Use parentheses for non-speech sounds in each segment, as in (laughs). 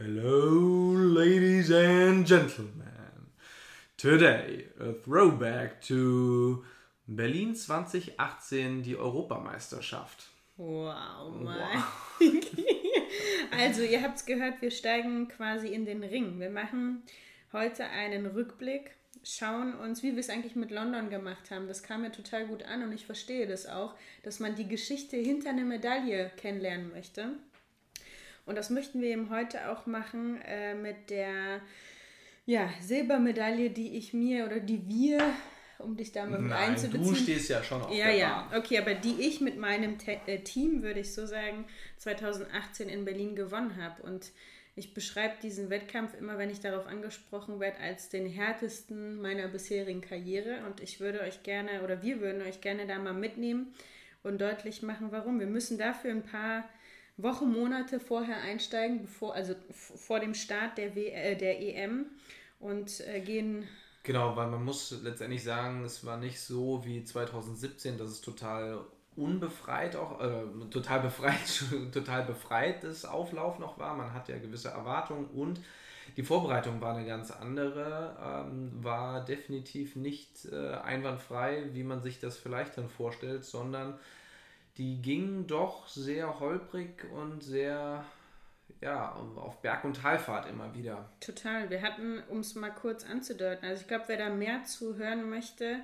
Hello, ladies and gentlemen. Today, a throwback to Berlin 2018, die Europameisterschaft. Wow, Mann. also, ihr habt es gehört, wir steigen quasi in den Ring. Wir machen heute einen Rückblick, schauen uns, wie wir es eigentlich mit London gemacht haben. Das kam mir total gut an und ich verstehe das auch, dass man die Geschichte hinter einer Medaille kennenlernen möchte. Und das möchten wir eben heute auch machen äh, mit der ja, Silbermedaille, die ich mir oder die wir, um dich damit Nein, einzubeziehen. Du stehst ja schon auf ja, der ja, Bahn. okay, aber die ich mit meinem Te äh, Team, würde ich so sagen, 2018 in Berlin gewonnen habe. Und ich beschreibe diesen Wettkampf immer, wenn ich darauf angesprochen werde, als den härtesten meiner bisherigen Karriere. Und ich würde euch gerne, oder wir würden euch gerne da mal mitnehmen und deutlich machen, warum. Wir müssen dafür ein paar Wochen, Monate vorher einsteigen, bevor, also vor dem Start der, w äh, der EM und äh, gehen. Genau, weil man muss letztendlich sagen, es war nicht so wie 2017, dass es total unbefreit auch, äh, total befreit, (laughs) total befreites Auflauf noch war. Man hatte ja gewisse Erwartungen und die Vorbereitung war eine ganz andere, ähm, war definitiv nicht äh, einwandfrei, wie man sich das vielleicht dann vorstellt, sondern die ging doch sehr holprig und sehr ja, auf Berg- und Talfahrt immer wieder. Total. Wir hatten, um es mal kurz anzudeuten, also ich glaube, wer da mehr zu hören möchte,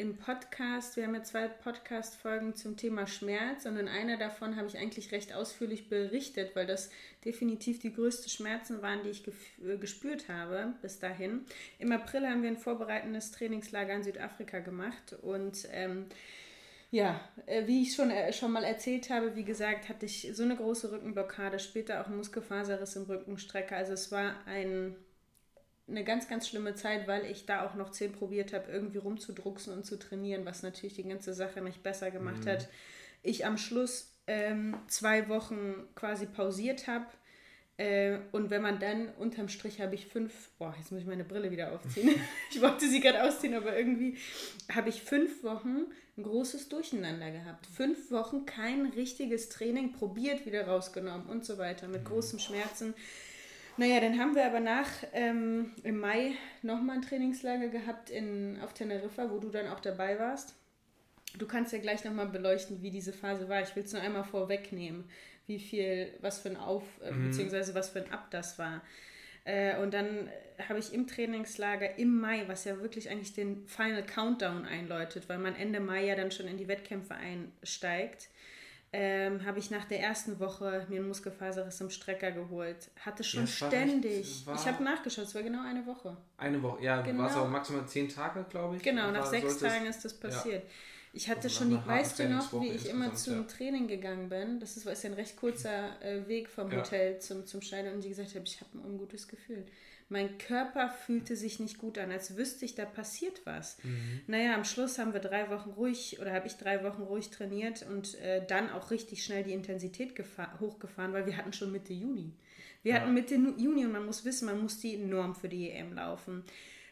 im Podcast, wir haben ja zwei Podcast-Folgen zum Thema Schmerz und in einer davon habe ich eigentlich recht ausführlich berichtet, weil das definitiv die größten Schmerzen waren, die ich äh, gespürt habe bis dahin. Im April haben wir ein vorbereitendes Trainingslager in Südafrika gemacht und ähm, ja, äh, wie ich schon, äh, schon mal erzählt habe, wie gesagt, hatte ich so eine große Rückenblockade, später auch Muskelfaserriss im Rückenstrecker. Also es war ein, eine ganz, ganz schlimme Zeit, weil ich da auch noch zehn probiert habe, irgendwie rumzudrucksen und zu trainieren, was natürlich die ganze Sache nicht besser gemacht mhm. hat. Ich am Schluss ähm, zwei Wochen quasi pausiert habe äh, und wenn man dann unterm Strich habe ich fünf, boah, jetzt muss ich meine Brille wieder aufziehen. (laughs) ich wollte sie gerade ausziehen, aber irgendwie habe ich fünf Wochen ein großes Durcheinander gehabt. Fünf Wochen kein richtiges Training probiert, wieder rausgenommen und so weiter, mit mhm. großen Schmerzen. Naja, dann haben wir aber nach ähm, im Mai nochmal ein Trainingslager gehabt in, auf Teneriffa, wo du dann auch dabei warst. Du kannst ja gleich nochmal beleuchten, wie diese Phase war. Ich will es nur einmal vorwegnehmen wie viel, was für ein Auf, äh, mhm. beziehungsweise was für ein Ab das war. Äh, und dann habe ich im Trainingslager im Mai, was ja wirklich eigentlich den Final Countdown einläutet, weil man Ende Mai ja dann schon in die Wettkämpfe einsteigt, ähm, habe ich nach der ersten Woche mir einen Muskelfaserriss im Strecker geholt. Hatte schon ja, ständig. ich habe nachgeschaut, es war genau eine Woche. Eine Woche, ja, genau. war es auch maximal zehn Tage, glaube ich. Genau, nach sechs Tagen ist das passiert. Ja. Ich hatte also schon die, weißt du noch, wie ich immer zum ja. Training gegangen bin? Das ist, ist ja ein recht kurzer äh, Weg vom Hotel zum, zum Schneider und die gesagt habe, ich habe ein ungutes Gefühl. Mein Körper fühlte sich nicht gut an, als wüsste ich, da passiert was. Mhm. Naja, am Schluss haben wir drei Wochen ruhig oder habe ich drei Wochen ruhig trainiert und äh, dann auch richtig schnell die Intensität hochgefahren, weil wir hatten schon Mitte Juni. Wir ja. hatten Mitte Juni und man muss wissen, man muss die Norm für die EM laufen.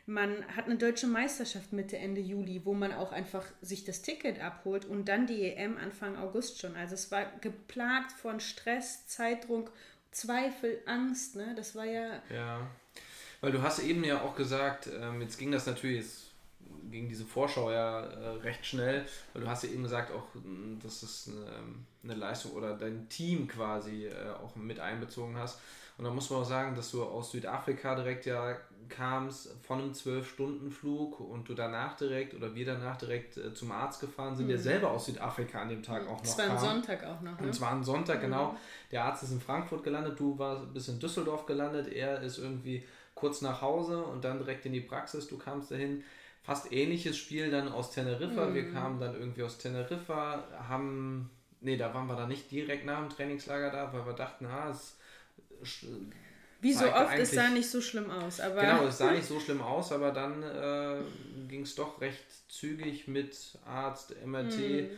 Man hat eine deutsche Meisterschaft Mitte, Ende Juli, wo man auch einfach sich das Ticket abholt und dann die EM Anfang August schon. Also es war geplagt von Stress, Zeitdruck, Zweifel, Angst. Ne? Das war ja. Ja, weil du hast eben ja auch gesagt, ähm, jetzt ging das natürlich, jetzt ging diese Vorschau ja äh, recht schnell, weil du hast ja eben gesagt, auch, dass das eine, eine Leistung oder dein Team quasi äh, auch mit einbezogen hast. Und da muss man auch sagen, dass du aus Südafrika direkt ja kamst von einem 12-Stunden-Flug und du danach direkt oder wir danach direkt äh, zum Arzt gefahren sind, mhm. der selber aus Südafrika an dem Tag auch noch Es war ein Sonntag auch noch. Ne? Und es war ein Sonntag, mhm. genau. Der Arzt ist in Frankfurt gelandet, du warst bis in Düsseldorf gelandet, er ist irgendwie kurz nach Hause und dann direkt in die Praxis, du kamst dahin. Fast ähnliches Spiel dann aus Teneriffa. Mhm. Wir kamen dann irgendwie aus Teneriffa, haben, nee, da waren wir dann nicht direkt nach dem Trainingslager da, weil wir dachten, ah, es wie so oft, es sah nicht so schlimm aus. Aber genau, es sah (laughs) nicht so schlimm aus, aber dann äh, ging es doch recht zügig mit Arzt, MRT. Hm.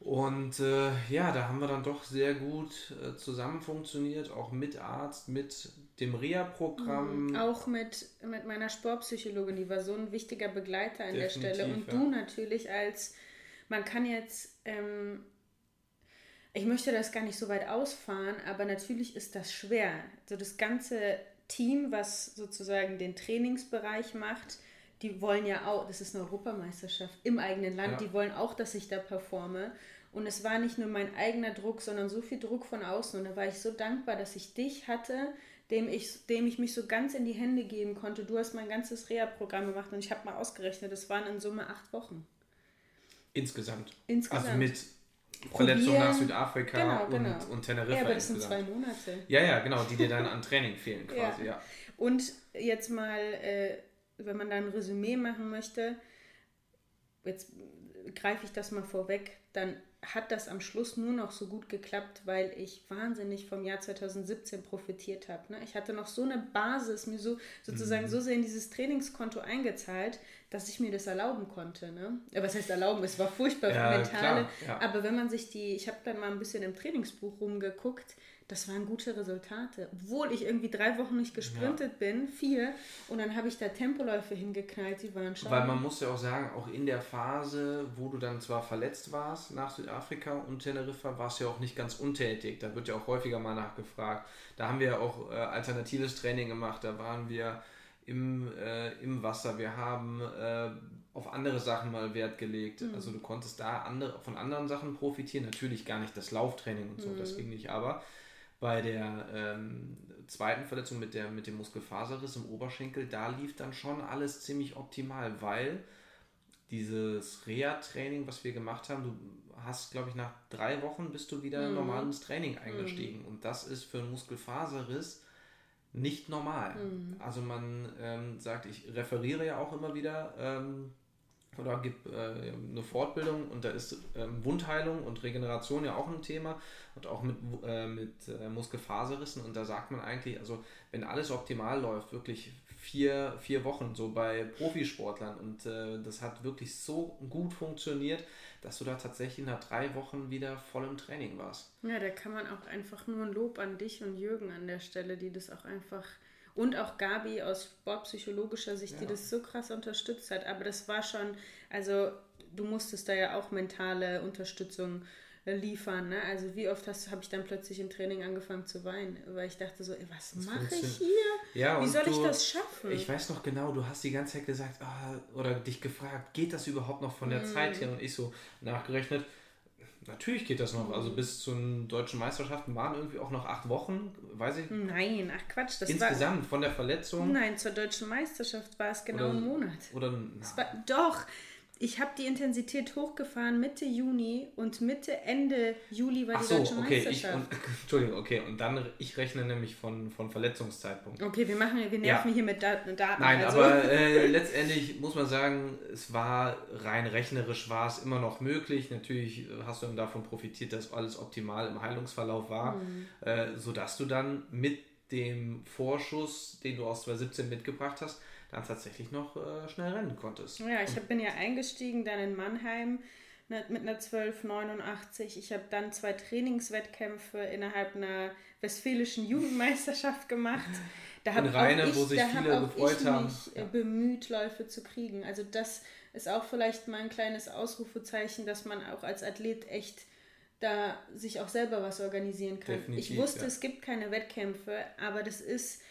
Und äh, ja, da haben wir dann doch sehr gut äh, zusammen funktioniert, auch mit Arzt, mit dem RIA-Programm. Mhm. Auch mit, mit meiner Sportpsychologin, die war so ein wichtiger Begleiter an Definitiv, der Stelle. Und ja. du natürlich als, man kann jetzt ähm, Ich möchte das gar nicht so weit ausfahren, aber natürlich ist das schwer. So das ganze Team, was sozusagen den Trainingsbereich macht, die wollen ja auch, das ist eine Europameisterschaft im eigenen Land, ja. die wollen auch, dass ich da performe. Und es war nicht nur mein eigener Druck, sondern so viel Druck von außen. Und da war ich so dankbar, dass ich dich hatte, dem ich, dem ich mich so ganz in die Hände geben konnte. Du hast mein ganzes Reha-Programm gemacht und ich habe mal ausgerechnet, es waren in Summe acht Wochen. Insgesamt. Insgesamt. Also mit Verletzung nach Südafrika genau, und, genau. und Teneriffa. Ja, aber das insgesamt. sind zwei Monate. Ja, ja, genau, die dir dann an Training fehlen quasi, ja. ja. Und jetzt mal, äh, wenn man da ein Resümee machen möchte, jetzt greife ich das mal vorweg, dann hat das am Schluss nur noch so gut geklappt, weil ich wahnsinnig vom Jahr 2017 profitiert habe. Ne? Ich hatte noch so eine Basis, mir so sozusagen mhm. so sehr in dieses Trainingskonto eingezahlt, dass ich mir das erlauben konnte. Ne? Was heißt erlauben? Es war furchtbar ja, mentale. Klar, ja. Aber wenn man sich die, ich habe dann mal ein bisschen im Trainingsbuch rumgeguckt, das waren gute Resultate. Obwohl ich irgendwie drei Wochen nicht gesprintet ja. bin, vier, und dann habe ich da Tempoläufe hingeknallt, die waren schon. Weil man muss ja auch sagen, auch in der Phase, wo du dann zwar verletzt warst nach Südafrika und Teneriffa, warst du ja auch nicht ganz untätig. Da wird ja auch häufiger mal nachgefragt. Da haben wir ja auch äh, alternatives Training gemacht, da waren wir im, äh, im Wasser, wir haben äh, auf andere Sachen mal Wert gelegt. Mhm. Also du konntest da andere, von anderen Sachen profitieren. Natürlich gar nicht das Lauftraining und so, mhm. das ging nicht, aber bei der ähm, zweiten Verletzung mit, der, mit dem Muskelfaserriss im Oberschenkel, da lief dann schon alles ziemlich optimal, weil dieses Reha-Training, was wir gemacht haben, du hast, glaube ich, nach drei Wochen bist du wieder mhm. normal ins Training eingestiegen. Mhm. Und das ist für einen Muskelfaserriss nicht normal. Mhm. Also man ähm, sagt, ich referiere ja auch immer wieder ähm, oder gibt äh, eine Fortbildung und da ist ähm, Wundheilung und Regeneration ja auch ein Thema und auch mit, äh, mit äh, Muskelfaserrissen und da sagt man eigentlich, also wenn alles optimal läuft, wirklich vier, vier Wochen so bei Profisportlern und äh, das hat wirklich so gut funktioniert, dass du da tatsächlich nach drei Wochen wieder voll im Training warst. Ja, da kann man auch einfach nur ein Lob an dich und Jürgen an der Stelle, die das auch einfach und auch Gabi aus sportpsychologischer Sicht, ja. die das so krass unterstützt hat. Aber das war schon, also du musstest da ja auch mentale Unterstützung liefern. Ne? Also wie oft habe ich dann plötzlich im Training angefangen zu weinen, weil ich dachte so, ey, was mache ich hier? Ja, wie soll du, ich das schaffen? Ich weiß noch genau, du hast die ganze Zeit gesagt oh, oder dich gefragt, geht das überhaupt noch von der mm. Zeit her? Und ich so nachgerechnet, Natürlich geht das noch. Also bis zu den deutschen Meisterschaften waren irgendwie auch noch acht Wochen, weiß ich. Nein, ach Quatsch. Das Insgesamt war, von der Verletzung. Nein, zur deutschen Meisterschaft war es genau oder, ein Monat. Oder war, doch, ich habe die Intensität hochgefahren Mitte Juni und Mitte, Ende Juli war Ach die so, deutsche okay, Meisterschaft. Ich, und, (laughs) Entschuldigung, okay, und dann, ich rechne nämlich von, von Verletzungszeitpunkt. Okay, wir machen, wir nerven ja. hier mit Daten. Nein, also. aber äh, letztendlich muss man sagen, es war rein rechnerisch war es immer noch möglich. Natürlich hast du dann davon profitiert, dass alles optimal im Heilungsverlauf war, mhm. äh, sodass du dann mit dem Vorschuss, den du aus 2017 mitgebracht hast, dann tatsächlich noch äh, schnell rennen konntest. Ja, ich hab, bin ja eingestiegen dann in Mannheim mit, einer 1289. Ich habe dann zwei Trainingswettkämpfe innerhalb einer westfälischen Jugendmeisterschaft gemacht. (laughs) Da habe ich, wo sich viele gefreut ich haben. mich ja. bemüht, Läufe zu kriegen. Also das ist auch vielleicht mal ein kleines Ausrufezeichen, dass man auch als Athlet echt da sich auch selber was organisieren kann. Definitiv, ich wusste, ja. es gibt keine Wettkämpfe, aber das ist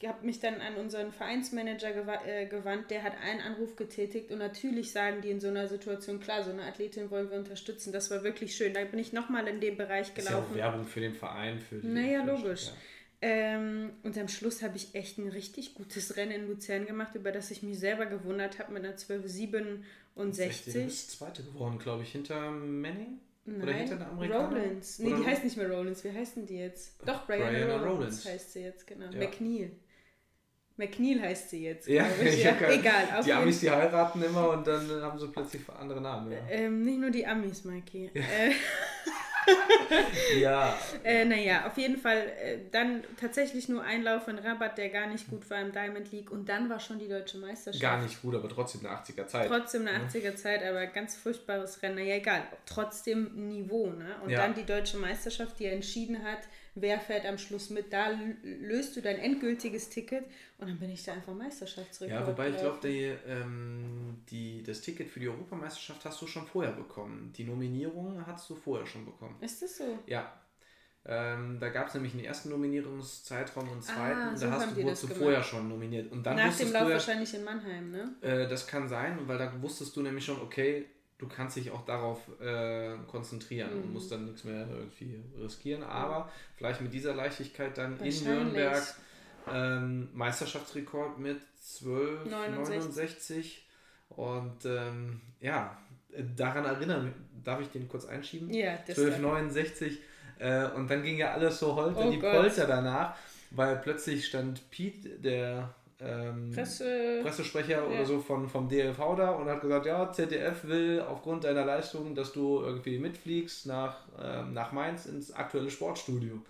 ich habe mich dann an unseren Vereinsmanager äh, gewandt, der hat einen Anruf getätigt und natürlich sagen die in so einer Situation, klar, so eine Athletin wollen wir unterstützen. Das war wirklich schön. Da bin ich nochmal in dem Bereich gelaufen. Ist ja auch Werbung für den Verein. Für die, naja, logisch. Ja. Ähm, und am Schluss habe ich echt ein richtig gutes Rennen in Luzern gemacht, über das ich mich selber gewundert habe mit einer 12,67. Du bist Zweite geworden, glaube ich, hinter Manning? Nein, Oder hinter der Amerikaner? Rollins. Nee, Oder die heißt nicht mehr Rollins. Wie heißen die jetzt? Doch, Brianna, Brianna Rollins, Rollins heißt sie jetzt, genau. Ja. McNeil. McNeil heißt sie jetzt. Ja, ich. (laughs) ja egal. die Amis, die heiraten immer und dann haben sie plötzlich andere Namen. Ja. Ähm, nicht nur die Amis, Mikey. Ja. Äh, (laughs) ja. (laughs) Äh, naja, auf jeden Fall äh, dann tatsächlich nur ein Lauf in Rabatt, der gar nicht gut war im Diamond League und dann war schon die deutsche Meisterschaft. Gar nicht gut, aber trotzdem eine 80er Zeit. Trotzdem eine 80er Zeit, aber ganz furchtbares Rennen. Naja, egal, trotzdem Niveau. Ne? Und ja. dann die deutsche Meisterschaft, die entschieden hat, wer fährt am Schluss mit. Da löst du dein endgültiges Ticket und dann bin ich da einfach Meisterschaftsrekord. Ja, wobei ich glaube, die, ähm, die, das Ticket für die Europameisterschaft hast du schon vorher bekommen. Die Nominierung hast du vorher schon bekommen. Ist das so? Ja. Ähm, da gab es nämlich einen ersten Nominierungszeitraum und einen zweiten. Ah, so da hast du, wurdest du vorher schon nominiert. Und dann Nach dem Lauf ja, wahrscheinlich in Mannheim, ne? Äh, das kann sein, weil da wusstest du nämlich schon, okay, du kannst dich auch darauf äh, konzentrieren mhm. und musst dann nichts mehr irgendwie riskieren. Aber vielleicht mit dieser Leichtigkeit dann in Nürnberg ähm, Meisterschaftsrekord mit 12,69. Und ähm, ja, daran erinnern, darf ich den kurz einschieben? Ja, 12,69. Äh, und dann ging ja alles so holter oh die Gott. Polter danach, weil plötzlich stand Pete, der ähm, Presse, Pressesprecher ja. oder so von, vom DLV da und hat gesagt, ja, ZDF will aufgrund deiner Leistung, dass du irgendwie mitfliegst nach, ähm, nach Mainz ins aktuelle Sportstudio.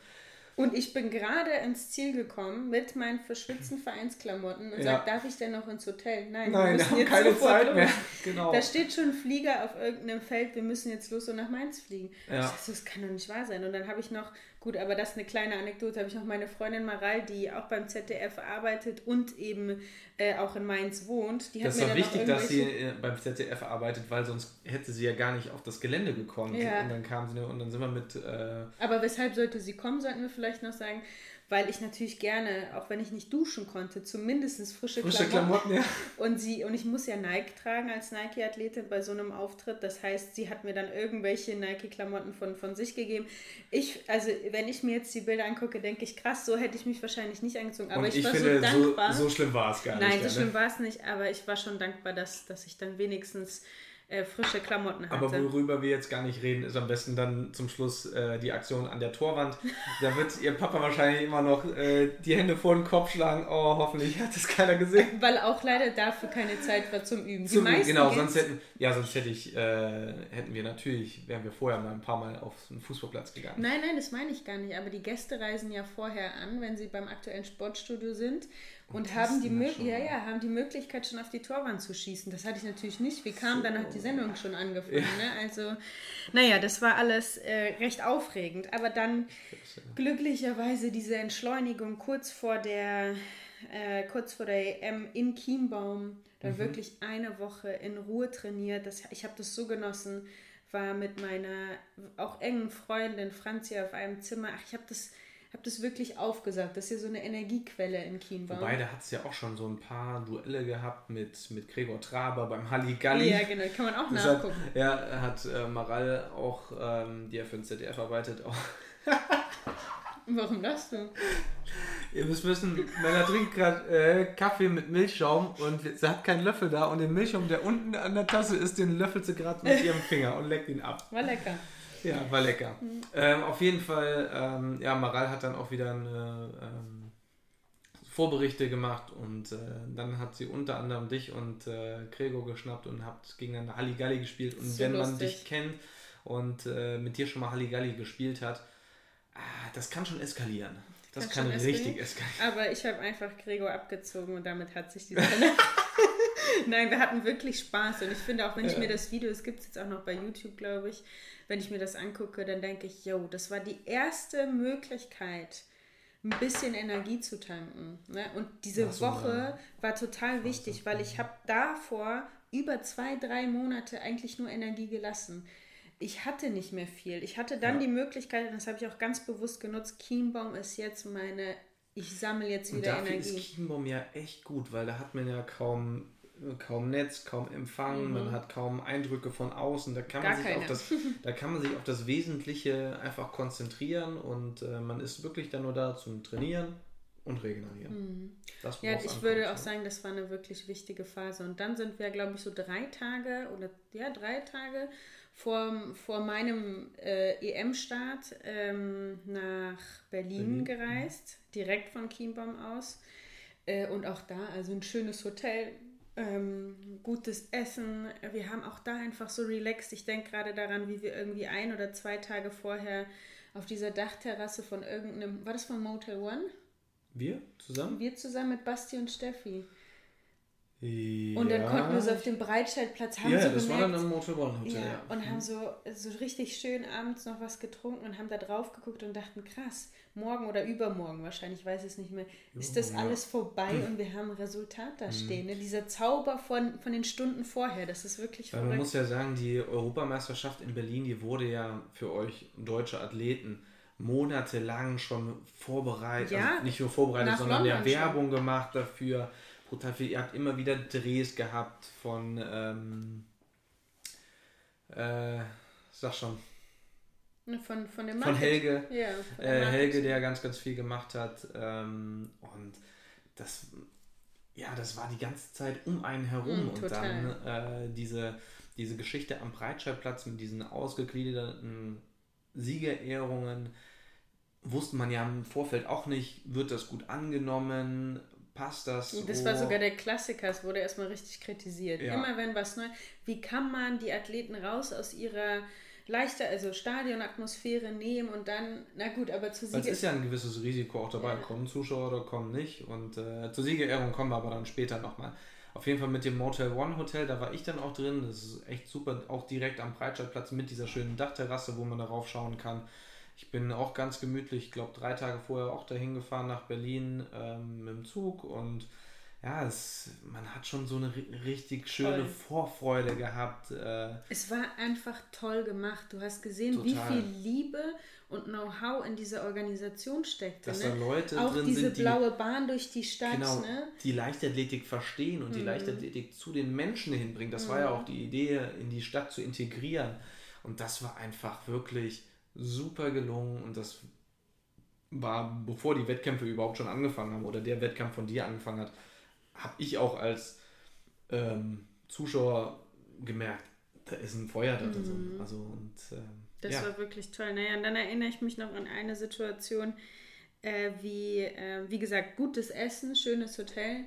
Und ich bin gerade ins Ziel gekommen mit meinen verschwitzten Vereinsklamotten und ja. sage, darf ich denn noch ins Hotel? Nein, Nein wir müssen jetzt keine Zeit los. mehr. (laughs) Genau. Da steht schon ein Flieger auf irgendeinem Feld, wir müssen jetzt los und nach Mainz fliegen. Ja. Ich dachte, das kann doch nicht wahr sein. Und dann habe ich noch Gut, aber das ist eine kleine Anekdote. Habe ich noch meine Freundin Maral, die auch beim ZDF arbeitet und eben äh, auch in Mainz wohnt. Die das ist doch wichtig, dass sie äh, beim ZDF arbeitet, weil sonst hätte sie ja gar nicht auf das Gelände gekommen. Ja. Und dann kam sie und dann sind wir mit. Äh aber weshalb sollte sie kommen, sollten wir vielleicht noch sagen weil ich natürlich gerne, auch wenn ich nicht duschen konnte, zumindest frische, frische Klamotten. Klamotten ja. Und sie und ich muss ja Nike tragen als Nike-Athletin bei so einem Auftritt. Das heißt, sie hat mir dann irgendwelche Nike-Klamotten von, von sich gegeben. Ich, also wenn ich mir jetzt die Bilder angucke, denke ich, krass, so hätte ich mich wahrscheinlich nicht angezogen. Aber ich, ich, war finde, so dankbar. So, so schlimm war es gar nicht. Nein, so schlimm war es nicht, aber ich war schon dankbar, dass, dass ich dann wenigstens äh, frische Klamotten hatte. Aber worüber wir jetzt gar nicht reden, ist am besten dann zum Schluss äh, die Aktion an der Torwand. Da wird ihr Papa wahrscheinlich immer noch äh, die Hände vor den Kopf schlagen. Oh, hoffentlich hat das keiner gesehen. Weil auch leider dafür keine Zeit war zum Üben. Zum genau, sonst hätten, ja, sonst hätte ich, äh, hätten wir natürlich, wären wir vorher mal ein paar Mal auf einen Fußballplatz gegangen. Nein, nein, das meine ich gar nicht. Aber die Gäste reisen ja vorher an, wenn sie beim aktuellen Sportstudio sind und haben die, ja, ja, haben die Möglichkeit, schon auf die Torwand zu schießen. Das hatte ich natürlich nicht. Wie kam, so. dann hat die Sendung schon angefangen. Ja. Ne? Also, naja, das war alles äh, recht aufregend. Aber dann glücklicherweise diese Entschleunigung kurz vor der, äh, kurz vor der EM in Chiembaum, dann mhm. wirklich eine Woche in Ruhe trainiert. Das, ich habe das so genossen, war mit meiner auch engen Freundin Franzi auf einem Zimmer. Ach, ich habe das habe das wirklich aufgesagt. Das ist ja so eine Energiequelle in Chiembaum. Wobei, da hat es ja auch schon so ein paar Duelle gehabt mit, mit Gregor Traber beim Halligalli. Ja, genau, kann man auch das nachgucken. Hat, ja, hat äh, Maral auch, ähm, die ja für den ZDF arbeitet, auch. (laughs) Warum das du? Ihr müsst wissen, Männer trinkt gerade äh, Kaffee mit Milchschaum und sie hat keinen Löffel da und den Milchschaum, der unten an der Tasse ist, den löffelt sie gerade mit (laughs) ihrem Finger und leckt ihn ab. War lecker. Ja, war lecker. Mhm. Ähm, auf jeden Fall, ähm, ja, Maral hat dann auch wieder eine, ähm, Vorberichte gemacht und äh, dann hat sie unter anderem dich und äh, Gregor geschnappt und habt gegeneinander Halligalli gespielt. Und so wenn lustig. man dich kennt und äh, mit dir schon mal Halligalli gespielt hat, ah, das kann schon eskalieren. Das kann, kann richtig eskalieren. Aber ich habe einfach Gregor abgezogen und damit hat sich diese (laughs) Nein, wir hatten wirklich Spaß und ich finde auch, wenn ich mir das Video, es gibt es jetzt auch noch bei YouTube, glaube ich, wenn ich mir das angucke, dann denke ich, yo, das war die erste Möglichkeit, ein bisschen Energie zu tanken. Ne? Und diese so, Woche ja. war total wichtig, weil ich habe davor über zwei, drei Monate eigentlich nur Energie gelassen. Ich hatte nicht mehr viel. Ich hatte dann ja. die Möglichkeit, und das habe ich auch ganz bewusst genutzt, Kienbaum ist jetzt meine, ich sammle jetzt wieder und dafür Energie. ist Kienbaum ja echt gut, weil da hat man ja kaum kaum Netz, kaum Empfang, mhm. man hat kaum Eindrücke von außen. Da kann, man sich auf das, da kann man sich auf das Wesentliche einfach konzentrieren und äh, man ist wirklich dann nur da zum Trainieren und regenerieren. Mhm. ja, ich ankommt, würde auch sagen, das war eine wirklich wichtige Phase. Und dann sind wir, glaube ich, so drei Tage oder ja, drei Tage vor, vor meinem äh, EM-Start ähm, nach Berlin, Berlin, gereist, direkt von Chiembaum aus. Äh, und auch da, also ein schönes Hotel, ähm, gutes Essen. Wir haben auch da einfach so relaxed. Ich denke gerade daran, wie wir irgendwie ein oder zwei Tage vorher auf dieser Dachterrasse von irgendeinem, war das von Motel One? Wir zusammen? Wir zusammen mit Basti und Steffi. Ja. Und dann konnten wir so auf dem Breitscheidplatz haben ja, so das gemerkt, war dann Motel One Hotel, ja, ja. Und haben so, so richtig schön abends noch was getrunken und haben da drauf geguckt und dachten, krass, morgen oder übermorgen wahrscheinlich, weiß es nicht mehr, ist das alles vorbei hm. und wir haben ein Resultat da hm. stehen. Ne? Dieser Zauber von, von den Stunden vorher, das ist wirklich Weil Man muss ja sagen, die Europameisterschaft in Berlin, die wurde ja für euch deutsche Athleten monatelang schon vorbereitet. Ja, also nicht nur vorbereitet, sondern ja Werbung schon. gemacht dafür. Brutal viel. Ihr habt immer wieder Drehs gehabt von, ähm, äh, sag schon, von, von dem Von Helge. Ja, von äh, Helge, der ganz, ganz viel gemacht hat. Ähm, und das, ja, das war die ganze Zeit um einen herum. Mm, und dann äh, diese, diese Geschichte am Breitscheidplatz mit diesen ausgegliederten Siegerehrungen wusste man ja im Vorfeld auch nicht, wird das gut angenommen, passt das? Das so? war sogar der Klassiker, es wurde erstmal richtig kritisiert. Ja. Immer wenn was neu, wie kann man die Athleten raus aus ihrer leichter, also Stadionatmosphäre nehmen und dann, na gut, aber zu Sieger... Es ist ja ein gewisses Risiko auch dabei, ja. kommen Zuschauer oder kommen nicht und äh, zur Siegerehrung kommen wir aber dann später nochmal. Auf jeden Fall mit dem Motel One Hotel, da war ich dann auch drin, das ist echt super, auch direkt am Breitscheidplatz mit dieser schönen Dachterrasse, wo man darauf schauen kann. Ich bin auch ganz gemütlich, ich glaube drei Tage vorher auch dahin gefahren nach Berlin ähm, mit dem Zug und ja, es, man hat schon so eine richtig schöne toll. Vorfreude gehabt. Äh, es war einfach toll gemacht. Du hast gesehen, total. wie viel Liebe und Know-how in dieser Organisation steckt. Dass ne? da Leute Auch drin diese sind, die, blaue Bahn durch die Stadt. Genau, ne? die Leichtathletik verstehen und mhm. die Leichtathletik zu den Menschen hinbringen. Das mhm. war ja mhm. auch die Idee, in die Stadt zu integrieren. Und das war einfach wirklich super gelungen und das war, bevor die Wettkämpfe überhaupt schon angefangen haben oder der Wettkampf von dir angefangen hat, habe ich auch als ähm, Zuschauer gemerkt, da ist ein Feuer da drin. Mhm. Also und ähm, das ja. war wirklich toll. Naja, und dann erinnere ich mich noch an eine Situation, äh, wie, äh, wie gesagt, gutes Essen, schönes Hotel.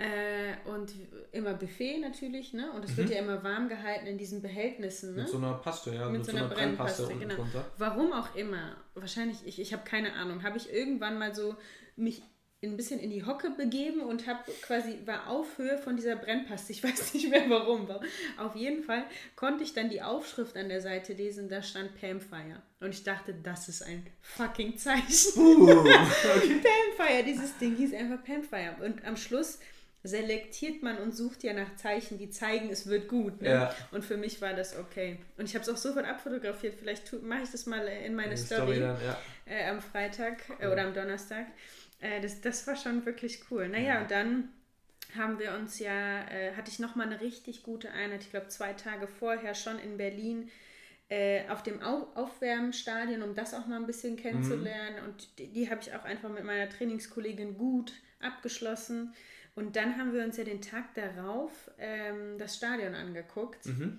Äh, und immer Buffet natürlich, ne? Und es mhm. wird ja immer warm gehalten in diesen Behältnissen, ne? Mit so einer Paste, ja. Mit, mit so, einer, einer Brennpaste, Brennpaste genau. Drunter. Warum auch immer. Wahrscheinlich, ich, ich habe keine Ahnung. Habe ich irgendwann mal so mich ein bisschen in die Hocke begeben und habe quasi war auf Höhe von dieser Brennpaste. Ich (laughs) weiß nicht mehr warum. Auf jeden Fall konnte ich dann die Aufschrift an der Seite lesen, da stand Pamfire. Und ich dachte, das ist ein fucking Zeichen. Uh, (laughs) okay. Pamfire, dieses Ding hieß einfach Pamfire. Und am Schluss selektiert man und sucht ja nach Zeichen, die zeigen, es wird gut. Ne? Ja. Und für mich war das okay. Und ich habe es auch sofort abfotografiert. Vielleicht mache ich das mal in meine Story, Story dann, ja. äh, am Freitag äh, oder am Donnerstag. Äh, das, das war schon wirklich cool. Naja, ja. und dann haben wir uns ja, äh, hatte ich nochmal eine richtig gute Einheit, ich glaube zwei Tage vorher schon in Berlin äh, auf dem Au Aufwärmstadion, um das auch mal ein bisschen kennenzulernen. Mhm. Und die, die habe ich auch einfach mit meiner Trainingskollegin gut abgeschlossen. Und dann haben wir uns ja den Tag darauf ähm, das Stadion angeguckt. Mhm.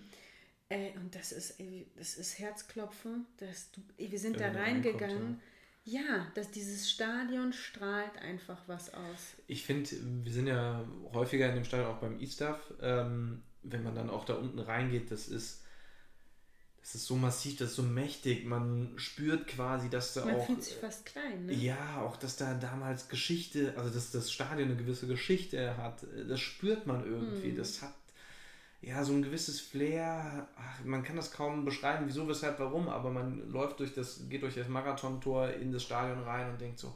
Äh, und das ist, das ist Herzklopfen. Das, wir sind ja, da reingegangen. Ja, dass dieses Stadion strahlt einfach was aus. Ich finde, wir sind ja häufiger in dem Stadion auch beim E-Staff. Ähm, wenn man dann auch da unten reingeht, das ist, das ist so massiv, das ist so mächtig. Man spürt quasi, dass da man auch. Man fühlt sich fast klein, ne? Ja, auch dass da damals Geschichte, also dass das Stadion eine gewisse Geschichte hat. Das spürt man irgendwie. Hm. Das hat ja, so ein gewisses Flair. Ach, man kann das kaum beschreiben, wieso, weshalb, warum, aber man läuft durch das, geht durch das Marathontor in das Stadion rein und denkt so,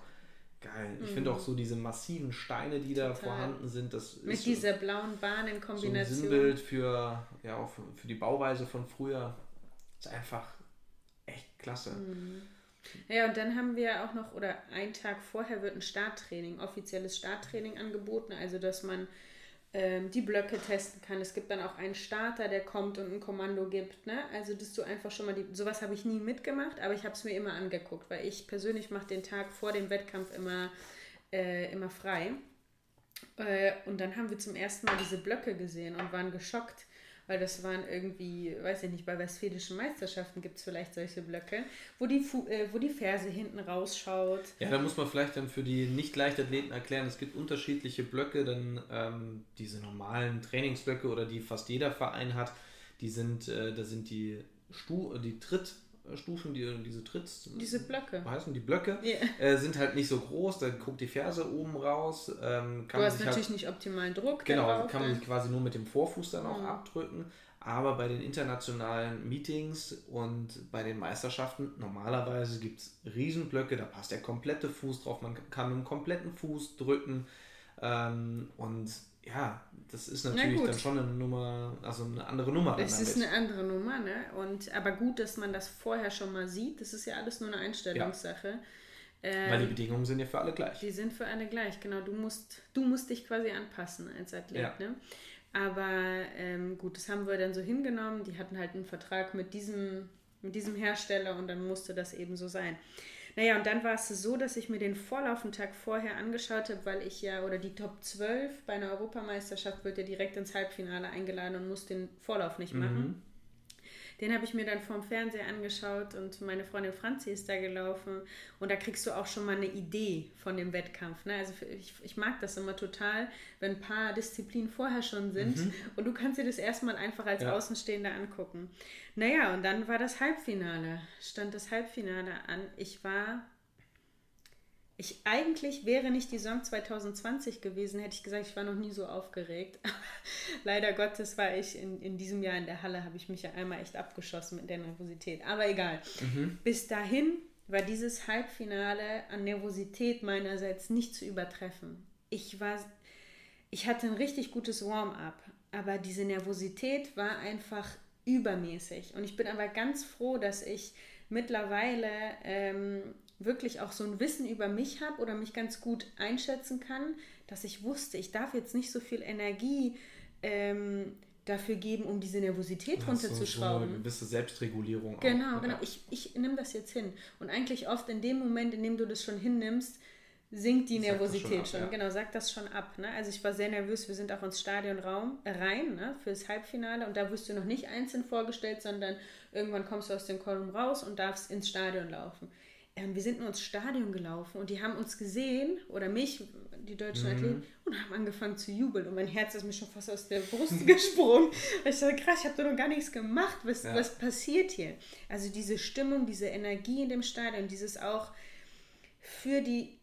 geil. Ich mhm. finde auch so diese massiven Steine, die Total. da vorhanden sind, das Mit ist dieser blauen Bahn in Kombination. So ein Sinnbild für, ja, auch für, für die Bauweise von früher. Ist einfach echt klasse. Mhm. Ja, und dann haben wir auch noch, oder einen Tag vorher wird ein Starttraining, offizielles Starttraining angeboten, also dass man ähm, die Blöcke testen kann. Es gibt dann auch einen Starter, der kommt und ein Kommando gibt. Ne? Also, dass du einfach schon mal die. Sowas habe ich nie mitgemacht, aber ich habe es mir immer angeguckt, weil ich persönlich mache den Tag vor dem Wettkampf immer, äh, immer frei. Äh, und dann haben wir zum ersten Mal diese Blöcke gesehen und waren geschockt weil das waren irgendwie, weiß ich nicht, bei westfälischen Meisterschaften gibt es vielleicht solche Blöcke, wo die, äh, wo die Ferse hinten rausschaut. Ja, da muss man vielleicht dann für die Nicht-Leichtathleten erklären, es gibt unterschiedliche Blöcke, dann ähm, diese normalen Trainingsblöcke oder die fast jeder Verein hat, die sind, äh, da sind die Stu die Tritt Stufen, die, diese Tritts. Diese Blöcke. Heißen die Blöcke? Yeah. Äh, sind halt nicht so groß, da guckt die Ferse oben raus. Ähm, du hast natürlich halt, nicht optimalen Druck. Genau, darauf, kann man sich quasi nur mit dem Vorfuß dann auch mhm. abdrücken. Aber bei den internationalen Meetings und bei den Meisterschaften, normalerweise gibt es Riesenblöcke, da passt der komplette Fuß drauf, man kann mit dem kompletten Fuß drücken. Ähm, und ja, das ist natürlich dann schon eine Nummer, also eine andere Nummer. Es ist eine andere Nummer, ne? Und, aber gut, dass man das vorher schon mal sieht. Das ist ja alles nur eine Einstellungssache. Ja. Ähm, Weil die Bedingungen sind ja für alle gleich. Die sind für alle gleich, genau. Du musst, du musst dich quasi anpassen als Athlet. Ja. Ne? Aber ähm, gut, das haben wir dann so hingenommen. Die hatten halt einen Vertrag mit diesem, mit diesem Hersteller und dann musste das eben so sein. Naja, und dann war es so, dass ich mir den Vorlauf einen Tag vorher angeschaut habe, weil ich ja, oder die Top 12 bei einer Europameisterschaft wird ja direkt ins Halbfinale eingeladen und muss den Vorlauf nicht machen. Mhm. Den habe ich mir dann vorm Fernseher angeschaut und meine Freundin Franzi ist da gelaufen. Und da kriegst du auch schon mal eine Idee von dem Wettkampf. Ne? Also ich, ich mag das immer total, wenn ein paar Disziplinen vorher schon sind mhm. und du kannst dir das erstmal einfach als ja. Außenstehender angucken. Naja, und dann war das Halbfinale, stand das Halbfinale an. Ich war ich eigentlich wäre nicht die Saison 2020 gewesen, hätte ich gesagt, ich war noch nie so aufgeregt. (laughs) Leider Gottes war ich in, in diesem Jahr in der Halle, habe ich mich ja einmal echt abgeschossen mit der Nervosität. Aber egal. Mhm. Bis dahin war dieses Halbfinale an Nervosität meinerseits nicht zu übertreffen. Ich war, ich hatte ein richtig gutes Warm-up, aber diese Nervosität war einfach übermäßig. Und ich bin aber ganz froh, dass ich mittlerweile ähm, wirklich auch so ein Wissen über mich habe oder mich ganz gut einschätzen kann, dass ich wusste, ich darf jetzt nicht so viel Energie ähm, dafür geben, um diese Nervosität runterzuschrauben. So eine gewisse Selbstregulierung. Genau, auch, genau. Ich, ich nehme das jetzt hin. Und eigentlich oft in dem Moment, in dem du das schon hinnimmst, sinkt die Nervosität schon. Ab, schon. Ja. Genau, sagt das schon ab. Ne? Also ich war sehr nervös. Wir sind auch ins Stadion Raum, äh, rein ne, fürs Halbfinale und da wirst du noch nicht einzeln vorgestellt, sondern irgendwann kommst du aus dem Kolumn raus und darfst ins Stadion laufen wir sind nur ins Stadion gelaufen und die haben uns gesehen, oder mich, die deutschen mhm. Athleten, und haben angefangen zu jubeln. Und mein Herz ist mir schon fast aus der Brust (laughs) gesprungen. ich dachte, krass, ich habe da noch gar nichts gemacht. Was, ja. was passiert hier? Also diese Stimmung, diese Energie in dem Stadion, dieses auch für die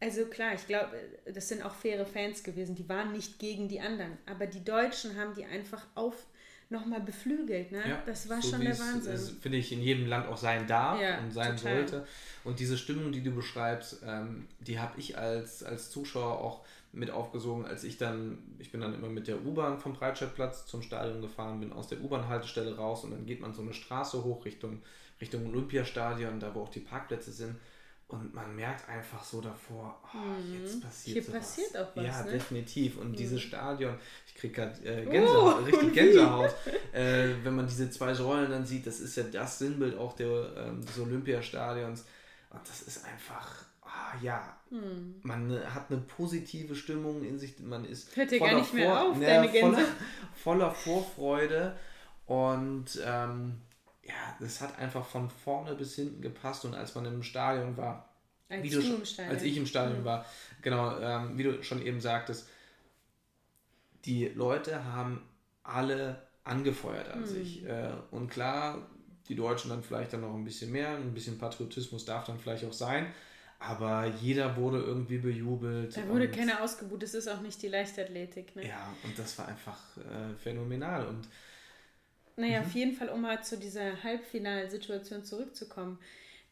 also klar, ich glaube, das sind auch faire Fans gewesen. Die waren nicht gegen die anderen. Aber die Deutschen haben die einfach auf, nochmal beflügelt. Ne? Ja, das war so schon der Wahnsinn. Das finde ich in jedem Land auch sein darf ja, und sein total. sollte. Und diese Stimmung, die du beschreibst, ähm, die habe ich als, als Zuschauer auch mit aufgesogen, als ich dann, ich bin dann immer mit der U-Bahn vom Breitscheidplatz zum Stadion gefahren, bin aus der U-Bahn-Haltestelle raus und dann geht man so eine Straße hoch Richtung, Richtung Olympiastadion, da wo auch die Parkplätze sind. Und man merkt einfach so davor, oh, jetzt mhm. passiert Hier sowas. passiert auch was. Ja, ne? definitiv. Und mhm. dieses Stadion, ich kriege gerade äh, Gänsehaut, uh, richtig (laughs) Gänsehaut, äh, wenn man diese zwei Säulen dann sieht, das ist ja das Sinnbild auch der, ähm, des Olympiastadions. Und das ist einfach, oh, ja, mhm. man hat eine positive Stimmung in sich, man ist Hört dir gar nicht mehr Vor auf, ne. Voller, voller Vorfreude und ähm, ja, das hat einfach von vorne bis hinten gepasst und als man im Stadion war, als, du, im Stadion. als ich im Stadion mhm. war, genau, ähm, wie du schon eben sagtest, die Leute haben alle angefeuert an mhm. sich. Äh, und klar, die Deutschen dann vielleicht dann noch ein bisschen mehr, ein bisschen Patriotismus darf dann vielleicht auch sein, aber jeder wurde irgendwie bejubelt. Da wurde keiner ausgebucht, das ist auch nicht die Leichtathletik. Ne? Ja, und das war einfach äh, phänomenal und naja, mhm. auf jeden Fall, um halt zu dieser Halbfinalsituation zurückzukommen,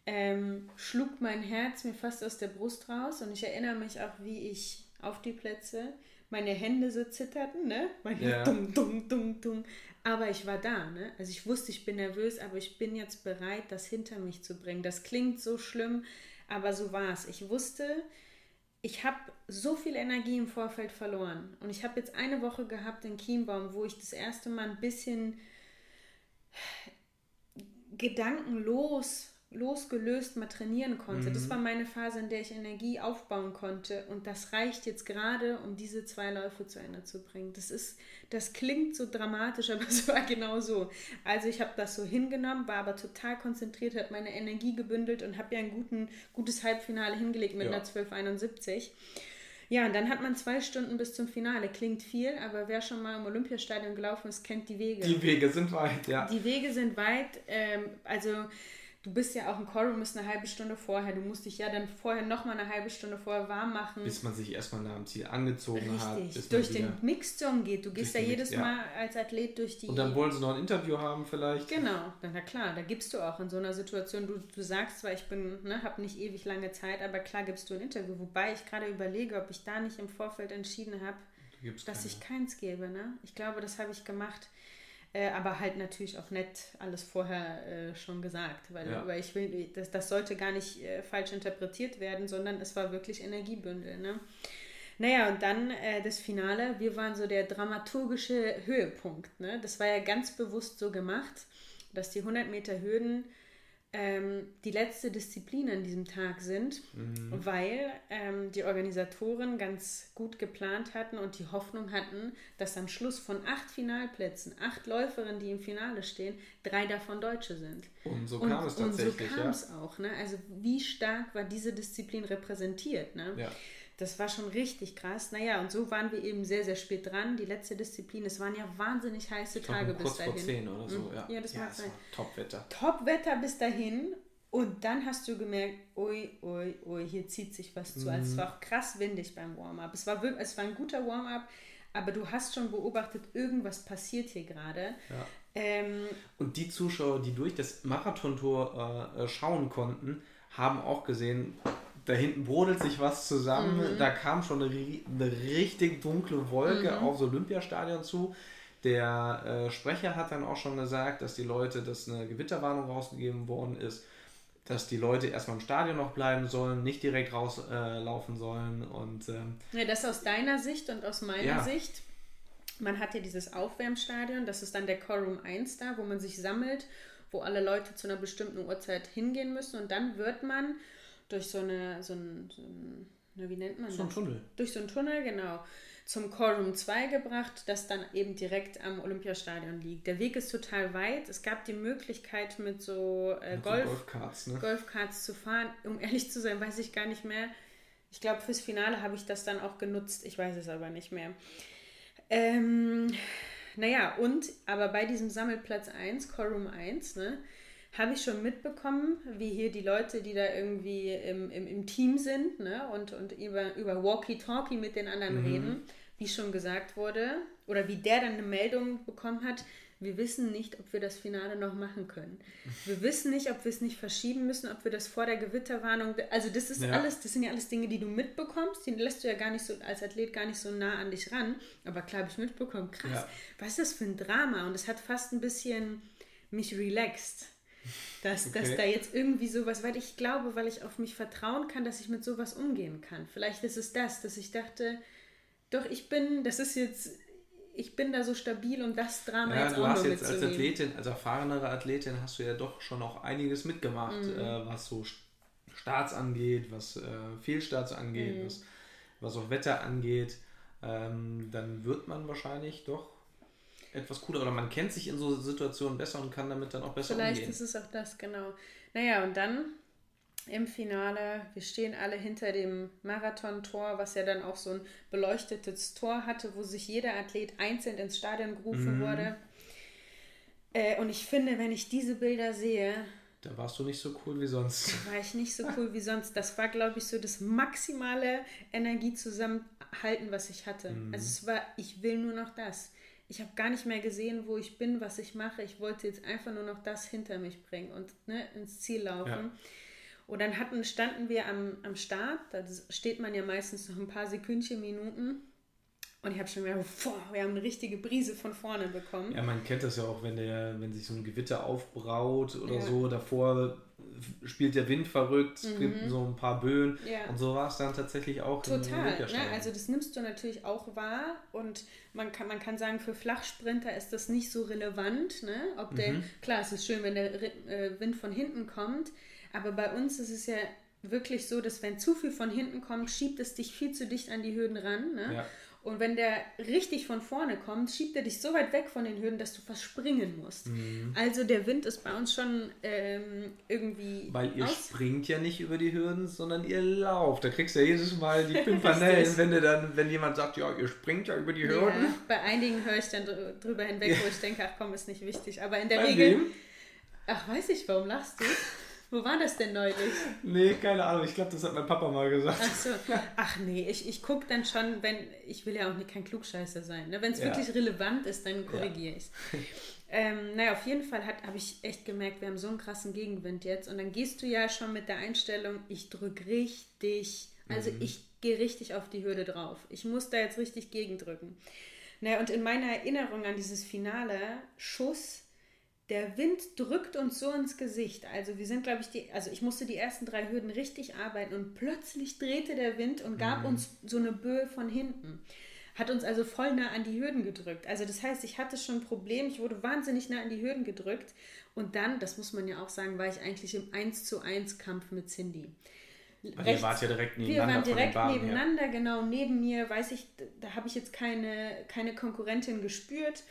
ähm, schlug mein Herz mir fast aus der Brust raus und ich erinnere mich auch, wie ich auf die Plätze meine Hände so zitterten, ne? Mein ja. (laughs) Dumm, dumm, dumm, dumm. Aber ich war da, ne? Also ich wusste, ich bin nervös, aber ich bin jetzt bereit, das hinter mich zu bringen. Das klingt so schlimm, aber so war es. Ich wusste, ich habe so viel Energie im Vorfeld verloren. Und ich habe jetzt eine Woche gehabt in Chiembaum, wo ich das erste Mal ein bisschen gedankenlos, losgelöst mal trainieren konnte. Mhm. Das war meine Phase, in der ich Energie aufbauen konnte. Und das reicht jetzt gerade, um diese zwei Läufe zu Ende zu bringen. Das ist, das klingt so dramatisch, (laughs) aber es war genau so. Also ich habe das so hingenommen, war aber total konzentriert, habe meine Energie gebündelt und habe ja ein guten, gutes Halbfinale hingelegt mit ja. einer 1271. Ja, und dann hat man zwei Stunden bis zum Finale. Klingt viel, aber wer schon mal im Olympiastadion gelaufen ist, kennt die Wege. Die Wege sind weit, ja. Die Wege sind weit. Ähm, also du bist ja auch ein ist eine halbe Stunde vorher. Du musst dich ja dann vorher nochmal eine halbe Stunde vorher warm machen. Bis man sich erstmal nach dem Ziel angezogen Richtig. hat. Bis durch den Mixzone geht. Du gehst ja Mix- jedes ja. Mal als Athlet durch die. Und dann wollen sie noch ein Interview haben vielleicht. Genau, na, klar, da gibst du auch in so einer Situation, du, du sagst zwar, ich bin, ne, habe nicht ewig lange Zeit, aber klar gibst du ein Interview. Wobei ich gerade überlege, ob ich da nicht im Vorfeld entschieden habe, dass keine. ich keins gebe. Ne? Ich glaube, das habe ich gemacht. Äh, aber halt natürlich auch nett alles vorher äh, schon gesagt, weil, Ja. weil ich will, das, das sollte gar nicht äh, falsch interpretiert werden, sondern es war wirklich Energiebündel. Ne? Naja, und dann äh, das Finale, wir waren so der dramaturgische Höhepunkt. Ne? Das war ja ganz bewusst so gemacht, dass die 100 Meter Hürden ähm, die letzte Disziplin an diesem Tag sind, weil ähm, die Organisatoren ganz gut geplant hatten und die Hoffnung hatten, dass am Schluss von acht Finalplätzen, acht Läuferinnen, die im Finale stehen, drei davon Deutsche sind. Und so kam es tatsächlich, Und so kam ja. es auch. Ne? Also wie stark war diese Disziplin repräsentiert? Ne? Ja. Das war schon richtig krass. Naja, und so waren wir eben sehr, sehr spät dran. Die letzte Disziplin, es waren ja wahnsinnig heiße glaub, Tage bis kurz dahin. vor 10 oder so. Mhm. Ja, Ja, das mag es sein. war Top-Wetter. Top-Wetter bis dahin. Und dann hast du gemerkt, ui, ui, ui, hier zieht sich was zu. Also es war auch krass windig beim Warm-up. Es war, es war ein guter Warm-up, aber du hast schon beobachtet, irgendwas passiert hier gerade. Ja. Ähm, Und die Zuschauer, die durch das Marathontor äh, schauen konnten, haben auch gesehen, da hinten brodelt sich was zusammen. Da kam schon eine, eine richtig dunkle Wolke aufs Olympiastadion zu. Der äh, Sprecher hat dann auch schon gesagt, dass die Leute, dass eine Gewitterwarnung rausgegeben worden ist, dass die Leute erstmal im Stadion noch bleiben sollen, nicht direkt rauslaufen äh, laufen sollen. Und ähm, Ja, das aus deiner Sicht und aus meiner Ja. Sicht. Man hat ja dieses Aufwärmstadion, das ist dann der Chorum 1 da, wo man sich sammelt, wo alle Leute zu einer bestimmten Uhrzeit hingehen müssen und dann wird man durch so eine, so ein, so ein na, wie nennt man so ein das? Tunnel. Durch so einen Tunnel, genau, zum Chorum 2 gebracht, das dann eben direkt am Olympiastadion liegt. Der Weg ist total weit. Es gab die Möglichkeit mit so äh, Mit so Golf, Golfkarts, ne? Golfkarts zu fahren. Um ehrlich zu sein, weiß ich gar nicht mehr. Ich glaube, fürs Finale habe ich das dann auch genutzt. Ich weiß es aber nicht mehr. Ähm, naja, und, aber bei diesem Sammelplatz 1, Chorum 1, ne, habe ich schon mitbekommen, wie hier die Leute, die da irgendwie im, im, im Team sind ne, und, und über, über Walkie-Talkie mit den anderen reden, wie schon gesagt wurde, oder wie der dann eine Meldung bekommen hat, wir wissen nicht, ob wir das Finale noch machen können. Wir (laughs) wissen nicht, ob wir es nicht verschieben müssen, ob wir das vor der Gewitterwarnung. Also das ist Ja. alles, das sind ja alles Dinge, die du mitbekommst. Die lässt du ja gar nicht so als Athlet gar nicht so nah an dich ran. Aber klar habe ich mitbekommen, krass, Ja. was ist das für ein Drama? Und es hat fast ein bisschen mich relaxed. Dass, dass Okay. da jetzt irgendwie sowas, weil ich glaube, weil ich auf mich vertrauen kann, dass ich mit sowas umgehen kann. Vielleicht ist es das, dass ich dachte, doch, ich bin, das ist jetzt, ich bin da so stabil und das Drama Ja, jetzt du auch hast jetzt als. Athletin, als erfahrenere Athletin, hast du ja doch schon auch einiges mitgemacht, Mhm. äh, was so Starts angeht, was äh, Fehlstarts angeht, Mhm. was, was auch Wetter angeht. Ähm, dann wird man wahrscheinlich doch etwas cooler oder man kennt sich in so Situationen besser und kann damit dann auch besser Vielleicht umgehen. ist es auch das, genau. Naja, und dann im Finale, wir stehen alle hinter dem Marathontor, was ja dann auch so ein beleuchtetes Tor hatte, wo sich jeder Athlet einzeln ins Stadion gerufen Mhm. wurde. Äh, und ich finde, wenn ich diese Bilder sehe, Da warst du nicht so cool wie sonst. war ich nicht so cool wie sonst. Das war, glaube ich, so das maximale Energiezusammenhalten, was ich hatte. Mhm. Also es war, ich will nur noch das. Ich habe gar nicht mehr gesehen, wo ich bin, was ich mache. Ich wollte jetzt einfach nur noch das hinter mich bringen und ne, ins Ziel laufen. Ja. Und dann hatten, standen wir am, am Start, da steht man ja meistens noch ein paar Sekündchen, Minuten. Und ich habe schon gedacht, boah, wir haben eine richtige Brise von vorne bekommen. Ja, man kennt das ja auch, wenn, der, wenn sich so ein Gewitter aufbraut oder Ja. so. Davor spielt der Wind verrückt, es gibt so ein paar Böen. Mhm. Ja. Und so war es dann tatsächlich auch Total, ne? Also das nimmst du natürlich auch wahr und man kann, man kann sagen, für Flachsprinter ist das nicht so relevant, ne? ob der, Mhm. klar, es ist schön, wenn der äh, Wind von hinten kommt, aber bei uns ist es ja wirklich so, dass wenn zu viel von hinten kommt, schiebt es dich viel zu dicht an die Hürden ran. Ne? Ja. Und wenn der richtig von vorne kommt, schiebt er dich so weit weg von den Hürden, dass du fast springen musst. Mhm. Also der Wind ist bei uns schon ähm, irgendwie Weil ihr aus springt ja nicht über die Hürden, sondern ihr lauft. Da kriegst du ja jedes Mal die (laughs) Pimpernellen, wenn du dann, wenn jemand sagt, ja, ihr springt ja über die Hürden. Ja, bei einigen höre ich dann drü- drüber hinweg, wo ich denke, ach komm, ist nicht wichtig. Aber in der Bei Regel. wem? Ach, weiß ich, warum lachst du? (laughs) Wo war das denn neulich? Nee, keine Ahnung. Ich glaube, das hat mein Papa mal gesagt. Ach so. Ach nee, ich, ich gucke dann schon, wenn, ich will ja auch nicht kein Klugscheißer sein. Ne? Wenn es Ja. wirklich relevant ist, dann korrigiere ich es. Ähm, naja, auf jeden Fall habe ich echt gemerkt, wir haben so einen krassen Gegenwind jetzt. Und dann gehst du ja schon mit der Einstellung, ich drücke richtig, also ich gehe richtig auf die Hürde drauf. Ich muss da jetzt richtig gegendrücken. Naja, und in meiner Erinnerung an dieses Finale, Schuss, der Wind drückt uns so ins Gesicht. Also wir sind, glaube ich, die, also ich musste die ersten drei Hürden richtig arbeiten und plötzlich drehte der Wind und gab uns so eine Böe von hinten. Hat uns also voll nah an die Hürden gedrückt. Also das heißt, ich hatte schon ein Problem, ich wurde wahnsinnig nah an die Hürden gedrückt. Und dann, das muss man ja auch sagen, war ich eigentlich im 1 zu 1 Kampf mit Cindy. Weil ihr wart ja direkt Wir nebeneinander waren von den direkt Bahnen her. nebeneinander, genau neben mir, weiß ich, da habe ich jetzt keine, keine Konkurrentin gespürt.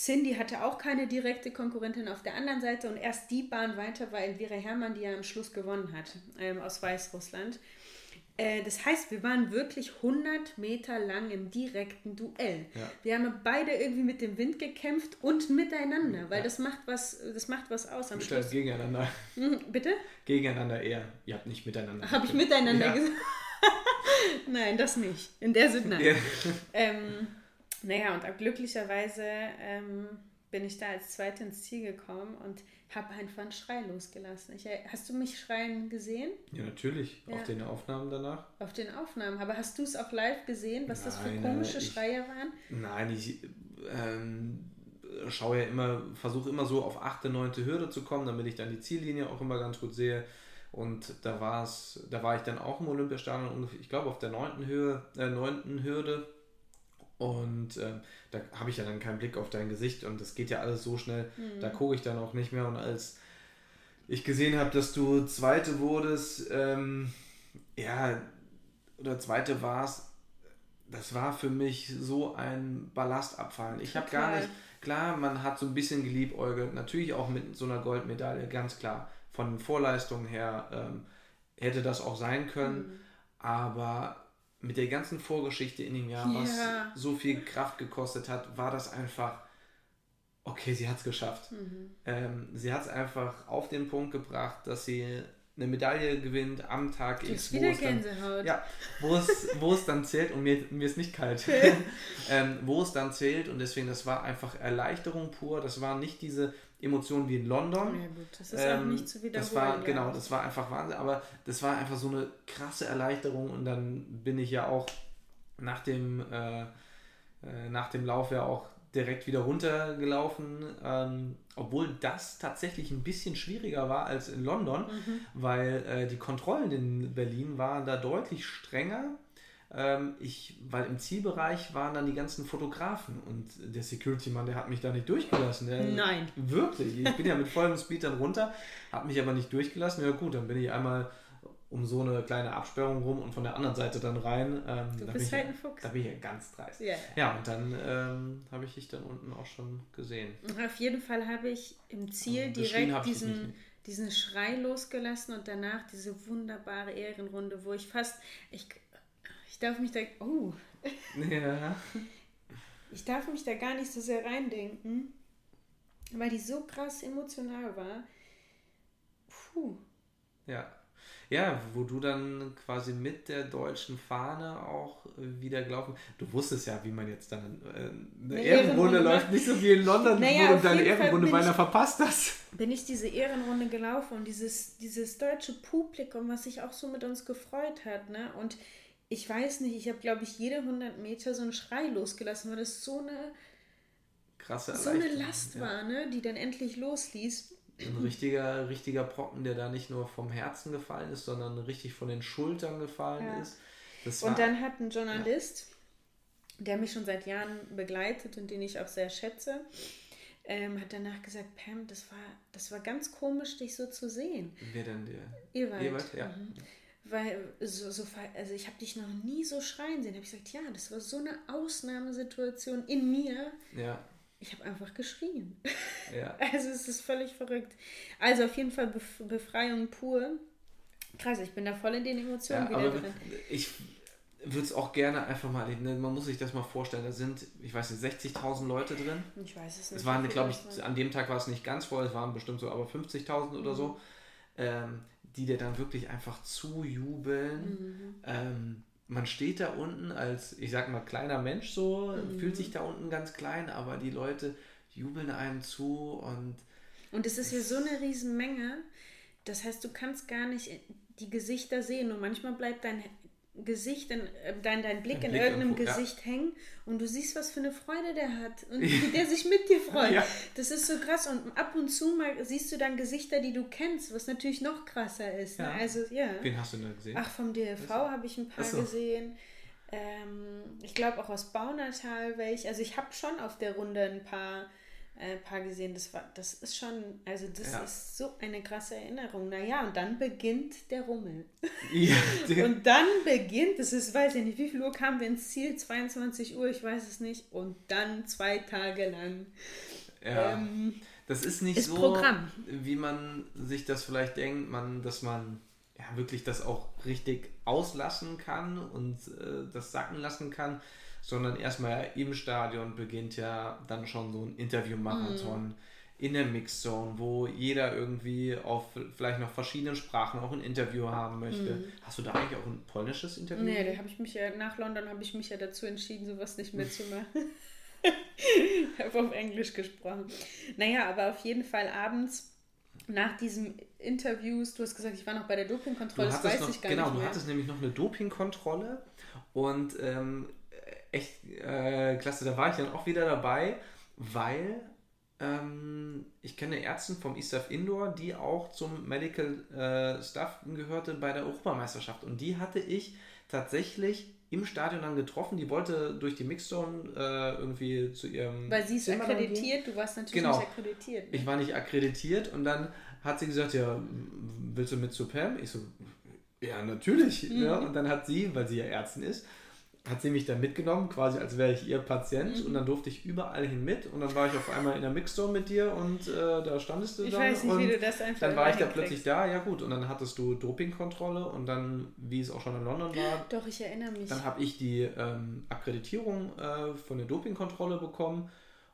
Cindy hatte auch keine direkte Konkurrentin auf der anderen Seite und erst die Bahn weiter war Elvira Herrmann, die ja am Schluss gewonnen hat ähm, aus Weißrussland. Äh, das heißt, wir waren wirklich 100 Meter lang im direkten Duell. Ja. Wir haben beide irgendwie mit dem Wind gekämpft und miteinander, weil das macht was, das macht was aus. Am Schluss. gegeneinander. Hm, Bitte? Gegeneinander eher. Ihr habt nicht miteinander. Habe ich miteinander Ja. gesagt? (laughs) nein, das nicht. In der Sinne nein. Ja. Ähm, naja, und glücklicherweise ähm, bin ich da als Zweite ins Ziel gekommen und habe einfach einen Schrei losgelassen. Ich, äh, hast du mich schreien gesehen ja, natürlich. Ja. Auf den Aufnahmen danach. auf den Aufnahmen? Aber hast du es auch live gesehen, was das für Nein, komische ich- Schreie waren? Nein, ich ähm, schaue ja immer, versuche immer so auf achte, neunte Hürde zu kommen, damit ich dann die Ziellinie auch immer ganz gut sehe. Und da war es, da war ich dann auch im Olympiastadion ungefähr, ich glaube auf der neunten Höhe, äh, neunten Hürde. Und ähm, da habe ich ja dann keinen Blick auf dein Gesicht und das geht ja alles so schnell, da gucke ich dann auch nicht mehr. Und als ich gesehen habe, dass du Zweite wurdest, ähm, ja, oder Zweite warst, das war für mich so ein Ballastabfallen. Ich habe gar nicht, klar, man hat so ein bisschen geliebäugelt, natürlich auch mit so einer Goldmedaille, ganz klar. Von den Vorleistungen her ähm, hätte das auch sein können, Mhm. aber mit der ganzen Vorgeschichte in dem Jahr, Ja. was so viel Kraft gekostet hat, war das einfach, okay, sie hat es geschafft. Mhm. Ähm, sie hat es einfach auf den Punkt gebracht, dass sie eine Medaille gewinnt am Tag X, wieder es dann, ja, wo es, wo es dann zählt und mir, mir ist nicht kalt, (laughs) ähm, wo es dann zählt und deswegen, das war einfach Erleichterung pur, das war nicht diese Emotionen wie in London. Ja, gut, das ist auch Ähm, nicht zu wiederholen. Das war, ja. genau, das war einfach Wahnsinn, aber das war einfach so eine krasse Erleichterung und dann bin ich ja auch nach dem, äh, äh, nach dem Lauf ja auch direkt wieder runtergelaufen, ähm, obwohl das tatsächlich ein bisschen schwieriger war als in London, Mhm. weil äh, die Kontrollen in Berlin waren da deutlich strenger. Ähm, ich, weil im Zielbereich waren dann die ganzen Fotografen und der Security-Mann, der hat mich da nicht durchgelassen. Der, Nein. Wirklich. Ich bin ja mit vollem Speed dann runter, habe mich aber nicht durchgelassen. Ja gut, dann bin ich einmal um so eine kleine Absperrung rum und von der anderen Seite dann rein. Ähm, Du da bist bin halt ein ich, Fuchs. Da bin ich ja ganz dreist. Ja. Ja, und dann ähm, habe ich dich dann unten auch schon gesehen. Auf jeden Fall habe ich im Ziel geschrien direkt diesen, diesen Schrei losgelassen und danach diese wunderbare Ehrenrunde, wo ich fast, ich, ich darf mich da, oh, Ja. ich darf mich da gar nicht so sehr reindenken, weil die so krass emotional war. Puh. Ja. Ja, wo du dann quasi mit der deutschen Fahne auch wieder gelaufen. Du wusstest ja, wie man jetzt dann äh, eine Ehrenrunde Ehrenrunde läuft, nicht so wie in London, Naja, wo du deine Ehrenrunde beinahe verpasst hast. bin ich diese Ehrenrunde gelaufen und dieses, dieses deutsche Publikum, was sich auch so mit uns gefreut hat, ne? Und ich weiß nicht, ich habe, glaube ich, jede 100 Meter so einen Schrei losgelassen, weil das so eine, Krasse so eine Last ja. war, ne? Die dann endlich losließ. Ein richtiger, richtiger Brocken, der da nicht nur vom Herzen gefallen ist, sondern richtig von den Schultern gefallen Ja. ist. Das war, Und dann hat ein Journalist, der mich schon seit Jahren begleitet und den ich auch sehr schätze, ähm, hat danach gesagt, Pam, das war, das war ganz komisch, dich so zu sehen. wer denn der? Ewald. Ewald, ja. Mhm. Weil so, so also ich habe dich noch nie so schreien sehen. Habe ich gesagt, ja, das war so eine Ausnahmesituation in mir. Ja, Ich habe einfach geschrien. ja. (laughs) Also es ist völlig verrückt. Also auf jeden Fall Bef Befreiung pur. Krass, ich bin da voll in den Emotionen ja wieder drin. ich würde es auch gerne einfach mal, ne, man muss sich das mal vorstellen, da sind, ich weiß nicht, 60.000 Leute drin. Ich weiß es nicht. Es waren, glaube ich, an dem Tag war es nicht ganz voll, es waren bestimmt so aber 50.000 oder so. ähm, die dir dann wirklich einfach zujubeln. Mhm. Ähm, man steht da unten als, ich sag mal, kleiner Mensch so, Mhm. fühlt sich da unten ganz klein, aber die Leute jubeln einem zu und Und es ist ja so eine Riesenmenge. Das heißt, du kannst gar nicht die Gesichter sehen. Und manchmal bleibt dein Gesicht, in, äh, dein, dein Blick Dein in Blick irgendeinem irgendwo, ja. Gesicht hängen und du siehst, was für eine Freude der hat und wie der sich mit dir freut. Ja. Das ist so krass. Und ab und zu mal siehst du dann Gesichter, die du kennst, was natürlich noch krasser ist. Ne? Ja. Also, ja. wen hast du denn da gesehen? Ach, vom DLV habe ich ein paar so. gesehen. Ähm, ich glaube auch aus Baunatal welche. Also ich habe schon auf der Runde ein paar, äh, paar gesehen. Das, war, das ist schon, also das Ja. ist so eine krasse Erinnerung. Naja, und dann beginnt der Rummel. Ja, (laughs) der- Und dann beginnt, das ist, weiß ich nicht, wie viel Uhr kamen wir ins Ziel? 22 Uhr, ich weiß es nicht. Und dann zwei Tage lang. ja. Ähm, Das ist nicht Ist so, Programm. wie man sich das vielleicht denkt, man, dass man ja wirklich das auch richtig auslassen kann und äh, das sacken lassen kann, sondern erstmal im Stadion beginnt ja dann schon so ein Interviewmarathon Mhm. in der Mixzone, wo jeder irgendwie auf vielleicht noch verschiedenen Sprachen auch ein Interview haben möchte. Hast du da eigentlich auch ein polnisches Interview? Mhm. Nee, da habe ich mich ja, nach London habe ich mich ja dazu entschieden, sowas nicht mitzumachen. (laughs) habe auf Englisch gesprochen. Naja, aber auf jeden Fall abends nach diesem Interviews, du hast gesagt, ich war noch bei der Du Dopingkontrolle, das weiß noch, ich gar genau, nicht du mehr. hattest nämlich noch eine Dopingkontrolle und ähm, echt äh, klasse, da war ich dann auch wieder dabei, weil ähm, ich kenne Ärzte vom ISAF Indoor, die auch zum Medical äh, Staff gehörte bei der Europameisterschaft und die hatte ich tatsächlich im Stadion dann getroffen. Die wollte durch die Mixzone äh, irgendwie zu ihrem Weil sie ist Zimmer akkreditiert, du warst natürlich Genau. nicht akkreditiert. Ne? Ich war nicht akkreditiert und dann hat sie gesagt, ja, willst du mit zu Pam? Ich so, ja, natürlich. Mhm. Ja, und dann hat sie, weil sie ja Ärztin ist, hat sie mich dann mitgenommen, quasi als wäre ich ihr Patient Mhm. und dann durfte ich überall hin mit und dann war ich auf einmal in der Mixzone mit dir und äh, da standest du ich dann weiß nicht, und wie du das einfach dann war ich da plötzlich da, ja gut, und dann hattest du Dopingkontrolle und dann, wie es auch schon in London war, Doch, ich erinnere mich. dann habe ich die ähm, Akkreditierung äh, von der Dopingkontrolle bekommen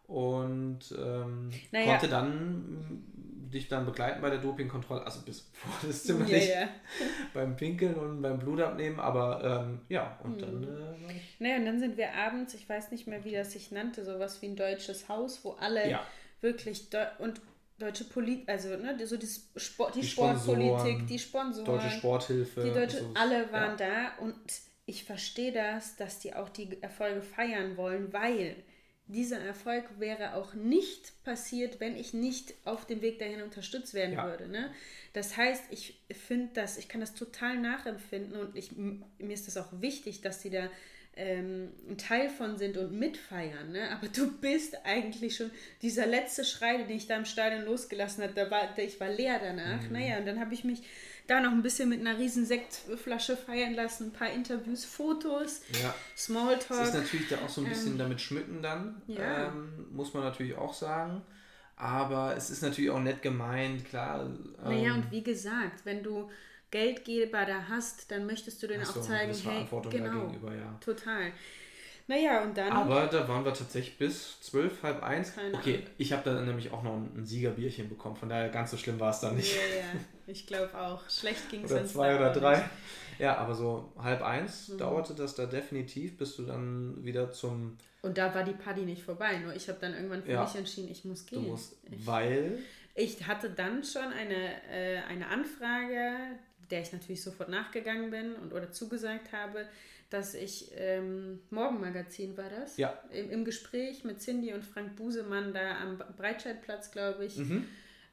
und ähm, Naja. konnte dann dich dann begleiten bei der Dopingkontrolle, also bis (laughs) vor das Zimmer nicht ja. (laughs) beim Pinkeln und beim Blutabnehmen, aber ähm, ja, und dann Mhm. äh, Naja, und dann sind wir abends, ich weiß nicht mehr, wie das sich nannte, sowas wie ein deutsches Haus, wo alle ja, wirklich Deu und deutsche Politik, also ne, so die, Sport, die, Die Sportpolitik, die Sponsoren, deutsche Sporthilfe. die deutsche, so. alle waren ja. da und ich verstehe das, dass die auch die Erfolge feiern wollen, weil dieser Erfolg wäre auch nicht passiert, wenn ich nicht auf dem Weg dahin unterstützt werden Ja. würde. Ne? Das heißt, ich finde das, ich kann das total nachempfinden und ich, mir ist das auch wichtig, dass sie da ähm, ein Teil von sind und mitfeiern. Ne? Aber du bist eigentlich schon, dieser letzte Schrei, den ich da im Stadion losgelassen habe, da war, ich war leer danach. Mhm. Naja, und dann habe ich mich da noch ein bisschen mit einer riesen Sektflasche feiern lassen, ein paar Interviews, Fotos, Ja. Es Smalltalk. ist natürlich da auch so ein bisschen damit schmücken dann, Ähm, ja. ähm, muss man natürlich auch sagen. Aber es ist natürlich auch nett gemeint, klar. Naja, ähm, und wie gesagt, wenn du Geldgeber da hast, dann möchtest du denen du auch zeigen, eine hey, genau, gegenüber, ja. total. Naja, und dann, Aber da waren wir tatsächlich bis zwölf, halb eins. Okay, ich habe da nämlich auch noch ein, Siegerbierchen bekommen, von daher ganz so schlimm war es dann ja, nicht. ja, ich glaube auch. Schlecht (laughs) ging es oder zwei oder drei. Ja, aber so halb eins Mhm. dauerte das da definitiv, bis du dann wieder zum Und da war die Party nicht vorbei, nur ich habe dann irgendwann für Ja. mich entschieden, ich muss du gehen. musst, ich, weil ich hatte dann schon eine, äh, eine Anfrage, der ich natürlich sofort nachgegangen bin und oder zugesagt habe, dass ich ähm, Morgenmagazin war das, Ja. im, im Gespräch mit Cindy und Frank Busemann da am Breitscheidplatz, glaube ich, Mhm.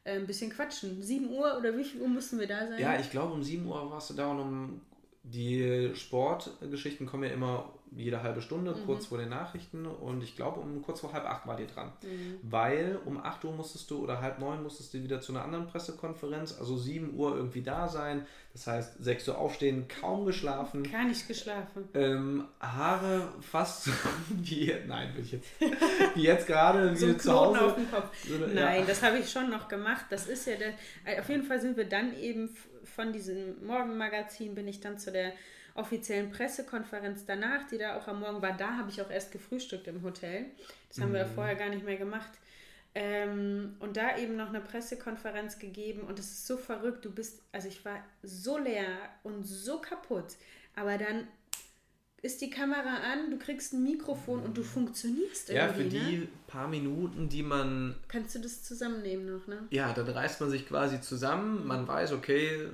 äh, ein bisschen quatschen. 7 Uhr oder wie viel Uhr mussten wir da sein? ja, ich glaube um 7 Uhr warst du da und um die Sportgeschichten kommen ja immer jede halbe Stunde, Mhm. kurz vor den Nachrichten und ich glaube um kurz vor halb acht war die dran. Mhm. Weil um 8 Uhr musstest du oder halb neun musstest du wieder zu einer anderen Pressekonferenz, also 7 Uhr irgendwie da sein. Das heißt, 6 Uhr aufstehen, kaum geschlafen. Gar nicht geschlafen. Ähm, Haare fast (laughs) wie, nein, will ich jetzt, wie jetzt gerade, (laughs) wie So zu Knoten auf Hause. dem Kopf. Nein, ja. das habe ich schon noch gemacht. Das ist ja der. Auf jeden Fall sind wir dann eben von diesem Morgenmagazin bin ich dann zu der offiziellen Pressekonferenz danach, die da auch am Morgen war. Da habe ich auch erst gefrühstückt im Hotel. Das haben wir ja Mhm. vorher gar nicht mehr gemacht. Ähm, und da eben noch eine Pressekonferenz gegeben und es ist so verrückt. Du bist, also ich war so leer und so kaputt, aber dann ist die Kamera an, du kriegst ein Mikrofon und du funktionierst irgendwie. Ja, für die ne? paar Minuten, die man. Kannst du das zusammennehmen noch, ne? Ja, dann reißt man sich quasi zusammen. Man weiß, okay,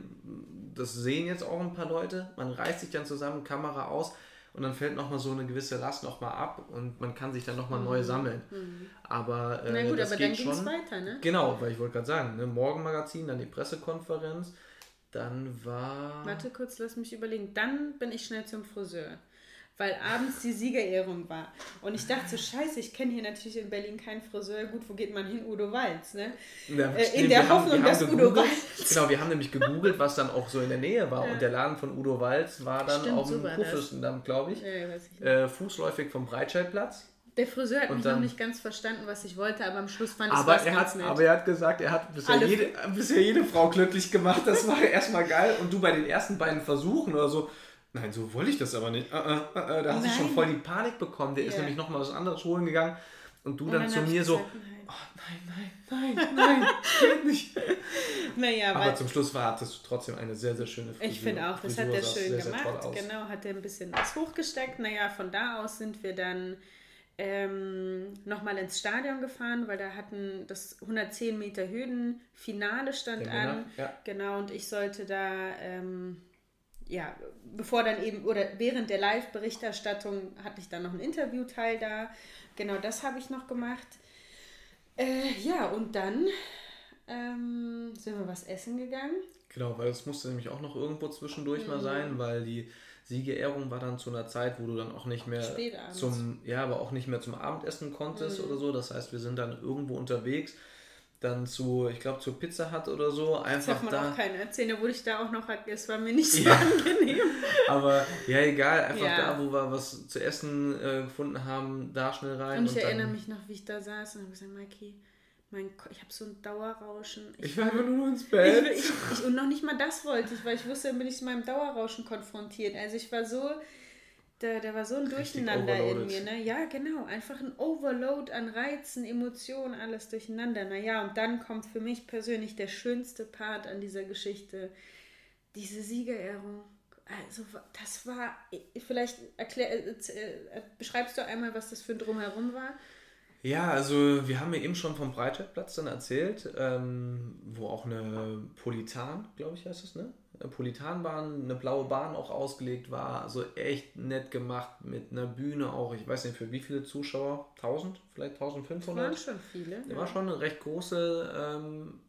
das sehen jetzt auch ein paar Leute. Man reißt sich dann zusammen, Kamera aus und dann fällt nochmal so eine gewisse Last nochmal ab und man kann sich dann nochmal mhm. neu sammeln. Mhm. Aber, äh, Na gut, das aber geht dann ging es weiter, ne? Genau, weil ich wollte gerade sagen, ne, Morgenmagazin, dann die Pressekonferenz, dann war... Warte kurz, lass mich überlegen. Dann bin ich schnell zum Friseur weil abends die Siegerehrung war. Und ich dachte so, scheiße, ich kenne hier natürlich in Berlin keinen Friseur. Gut, wo geht man hin? Udo Walz, ne? Ja, äh, in der Hoffnung, dass Udo Walz... Genau, wir haben nämlich gegoogelt, was dann auch so in der Nähe war. Ja. Und der Laden von Udo Walz war dann Stimmt, auf dem Kurfürstendamm, glaube ich. Ja, ich äh, fußläufig vom Breitscheidplatz. Der Friseur hat mich dann, noch nicht ganz verstanden, was ich wollte, aber am Schluss fand ich es ganz hat, nett. Aber er hat gesagt, er hat bisher jede, bisher jede Frau glücklich gemacht. Das war (laughs) erstmal geil. Und du bei den ersten beiden Versuchen oder so, Nein, so wollte ich das aber nicht. Uh, uh, uh, da hast Nein. du schon voll die Panik bekommen. Der yeah. ist nämlich nochmal was anderes holen gegangen. Und du und dann, dann zu mir so, oh, nein, nein, nein, nein, geht nicht. (laughs) naja, aber zum Schluss war das trotzdem eine sehr, sehr schöne Frisur. Ich finde auch, das Frisur hat er schön sehr, gemacht. Sehr genau, hat er ein bisschen was hochgesteckt. Naja, von da aus sind wir dann ähm, nochmal ins Stadion gefahren, weil da hatten das 110 Meter Hürden-Finale stand ja, an. Ja. Genau, und ich sollte da... Ähm, ja, bevor dann eben, oder während der Live-Berichterstattung hatte ich dann noch einen Interviewteil da. Genau das habe ich noch gemacht. Äh, ja, und dann ähm, sind wir was essen gegangen. Genau, weil es musste nämlich auch noch irgendwo zwischendurch mhm. mal sein, weil die Siegerehrung war dann zu einer Zeit, wo du dann auch nicht mehr zum, ja, aber auch nicht mehr zum Abendessen konntest mhm. oder so. Das heißt, wir sind dann irgendwo unterwegs dann zu, ich glaube, zur Pizza Hut oder so. Einfach das darf man da. auch keine erzählen, da wurde ich da auch noch, es war mir nicht so ja. angenehm. (laughs) Aber ja, egal, einfach ja. da, wo wir was zu essen äh, gefunden haben, da schnell rein. Und ich und erinnere mich noch, wie ich da saß und habe gesagt, Mikey, mein ich habe so ein Dauerrauschen. Ich, ich will einfach nur ins Bett. Ich, ich, und noch nicht mal das wollte ich, weil ich wusste, dann bin ich mit meinem Dauerrauschen konfrontiert. Also ich war so da, da war so ein Durcheinander in mir, ne? Ja, genau. Einfach ein Overload an Reizen, Emotionen, alles durcheinander. Naja, und dann kommt für mich persönlich der schönste Part an dieser Geschichte. Diese Siegerehrung. Also, das war, vielleicht erklär, äh, äh, beschreibst du einmal, was das für ein Drumherum war? Ja, also wir haben ja eben schon vom Breitscheidplatz dann erzählt, ähm, wo auch eine Politan, glaube ich, heißt es, ne? Politanbahn, eine blaue Bahn auch ausgelegt war. Also echt nett gemacht mit einer Bühne auch. Ich weiß nicht für wie viele Zuschauer. 1000, vielleicht 1500. Das waren schon viele. Ja. War schon eine recht große ähm,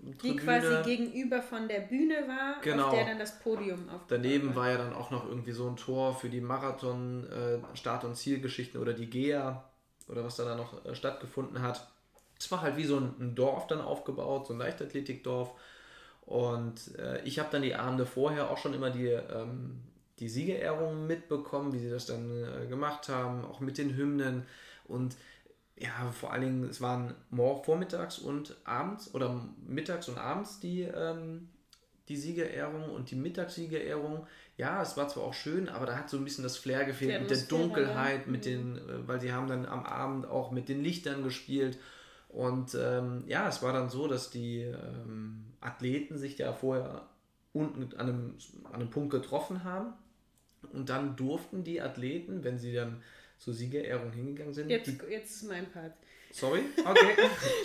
die quasi gegenüber von der Bühne war, genau. auf der dann das Podium aufgebaut Daneben war ja dann auch noch irgendwie so ein Tor für die Marathon äh, und Zielgeschichten oder die GEA oder was da dann noch äh, stattgefunden hat. Es war halt wie so ein, Dorf dann aufgebaut, so ein Leichtathletikdorf. Und äh, ich habe dann die Abende vorher auch schon immer die, ähm, die Siegerehrungen mitbekommen, wie sie das dann äh, gemacht haben, auch mit den Hymnen. Und ja, vor allen Dingen, es waren morgen, vormittags und abends oder mittags und abends die, ähm, die Siegerehrung und die Mittagssiegerehrung. Ja, es war zwar auch schön, aber da hat so ein bisschen das Flair gefehlt mit der Dunkelheit, mit mhm. den, äh, weil sie haben dann am Abend auch mit den Lichtern gespielt und ähm, ja, es war dann so, dass die ähm, Athleten sich ja vorher unten an einem, an einem Punkt getroffen haben. Und dann durften die Athleten, wenn sie dann zur Siegerehrung hingegangen sind. Jetzt, jetzt ist mein Part. Sorry? Okay.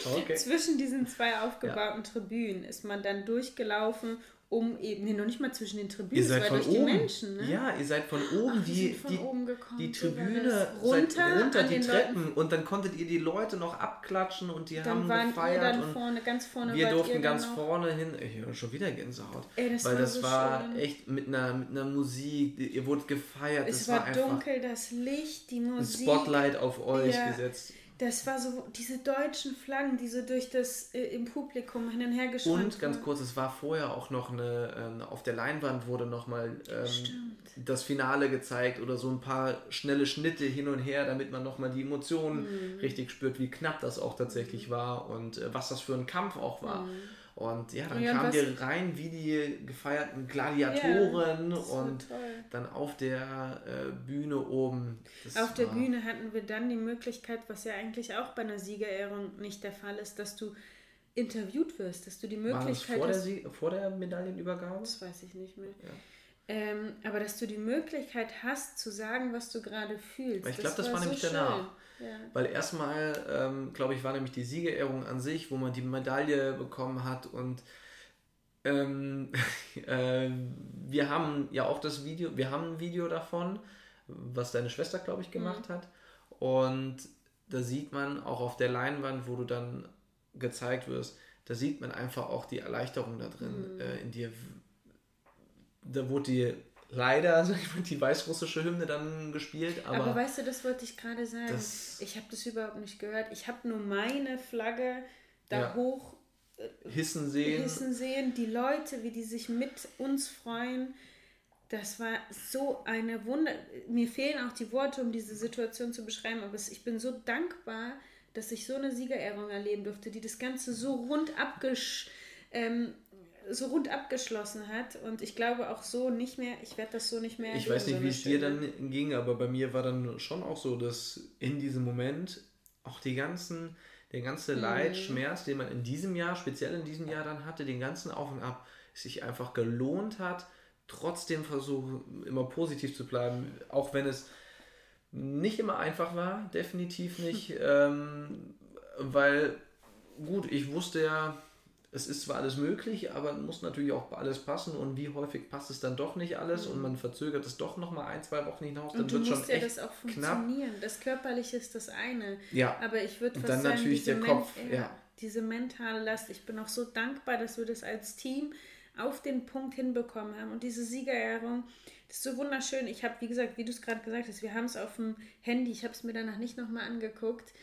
(laughs) okay. Zwischen diesen zwei aufgebauten ja. Tribünen ist man dann durchgelaufen um eben, nee, noch nicht mal zwischen den Tribünen, ihr seid von durch oben. die Menschen. Ne? Ja, ihr seid von oben Ach, die, von die, oben gekommen, die Tribüne runter, runter die Treppen Leuten. und dann konntet ihr die Leute noch abklatschen und die dann haben waren gefeiert. Dann vorne, ganz vorne wir durften ganz noch. vorne hin. Ich höre schon wieder Gänsehaut. Ey, das weil war das so war schön. echt mit einer, mit einer Musik, ihr wurdet gefeiert. Es war, war dunkel, das Licht, die Musik. Ein Spotlight auf euch ja. gesetzt. Das war so, diese deutschen Flaggen, die so durch das äh, im Publikum hin und her geschwankt Und ganz kurz, es war vorher auch noch eine, ähm, auf der Leinwand wurde nochmal ähm, das Finale gezeigt oder so ein paar schnelle Schnitte hin und her, damit man nochmal die Emotionen mhm. richtig spürt, wie knapp das auch tatsächlich war und äh, was das für ein Kampf auch war. Mhm. Und ja, dann ja, kamen die rein wie die gefeierten Gladiatoren ja, und dann auf der äh, Bühne oben. Das auf der Bühne hatten wir dann die Möglichkeit, was ja eigentlich auch bei einer Siegerehrung nicht der Fall ist, dass du interviewt wirst, dass du die Möglichkeit das vor, der, vor der Medaillenübergabe? Das weiß ich nicht mehr. Ja. Ähm, aber dass du die Möglichkeit hast zu sagen, was du gerade fühlst. Ich glaube, das, war, war nämlich so danach. Ja. Weil erstmal, ähm, glaube ich, war nämlich die Siegerehrung an sich, wo man die Medaille bekommen hat und ähm, (laughs) äh, wir haben ja auch das Video, wir haben ein Video davon, was deine Schwester, glaube ich, gemacht mhm. hat. Und da sieht man auch auf der Leinwand, wo du dann gezeigt wirst, da sieht man einfach auch die Erleichterung da drin mhm. äh, in dir. Da wurde die leider (laughs) die weißrussische Hymne dann gespielt. Aber, aber weißt du, das wollte ich gerade sagen. Ich habe das überhaupt nicht gehört. Ich habe nur meine Flagge da ja. hoch äh, hissen sehen. hissen sehen. Die Leute, wie die sich mit uns freuen. Das war so eine Wunder. Mir fehlen auch die Worte, um diese Situation zu beschreiben, aber ich bin so dankbar, dass ich so eine Siegerehrung erleben durfte, die das Ganze so rund abgesch ähm, so rund abgeschlossen hat. Und ich glaube auch so nicht mehr, ich werde das so nicht mehr Ich weiß nicht, so wie es dir dann ging, aber bei mir war dann schon auch so, dass in diesem Moment auch die ganzen, der ganze Leid, mhm. Schmerz, den man in diesem Jahr, speziell in diesem Jahr dann hatte, den ganzen Auf und Ab, sich einfach gelohnt hat, trotzdem versuchen, immer positiv zu bleiben, auch wenn es nicht immer einfach war, definitiv nicht, (laughs) ähm, weil gut, ich wusste ja, es ist zwar alles möglich, aber muss natürlich auch alles passen und wie häufig passt es dann doch nicht alles und man verzögert es doch noch mal ein, zwei Wochen hinaus, dann wird schon ja echt das auch funktionieren. Knapp. Das Körperliche ist das eine, ja. aber ich würde fast dann sagen, natürlich der Kopf, ja, ja. diese mentale Last. Ich bin auch so dankbar, dass wir das als Team auf den Punkt hinbekommen haben und diese Siegerehrung, das ist so wunderschön. Ich habe, wie gesagt, wie du es gerade gesagt hast, wir haben es auf dem Handy, ich habe es mir danach nicht nochmal angeguckt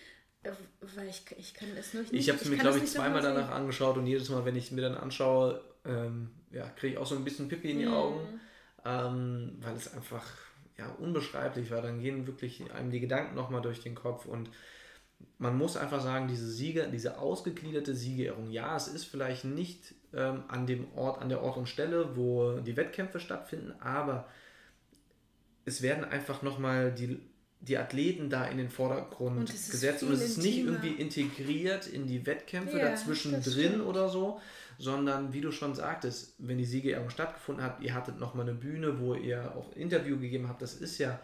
weil ich, ich kann es noch nicht. Ich habe es mir, glaube ich, zweimal danach angeschaut und jedes Mal, wenn ich es mir dann anschaue, ähm, ja, kriege ich auch so ein bisschen Pipi in die mhm. Augen, ähm, weil es einfach ja, unbeschreiblich war. Dann gehen wirklich einem die Gedanken nochmal durch den Kopf und man muss einfach sagen, diese Siege, diese ausgegliederte Siegerehrung, ja, es ist vielleicht nicht ähm, an dem Ort, an der Ort und Stelle, wo die Wettkämpfe stattfinden, aber es werden einfach nochmal die die Athleten da in den Vordergrund und gesetzt und es ist nicht irgendwie integriert in die Wettkämpfe ja, dazwischen drin oder so, sondern wie du schon sagtest, wenn die Siegerehrung stattgefunden hat, ihr hattet nochmal eine Bühne, wo ihr auch Interview gegeben habt, das ist ja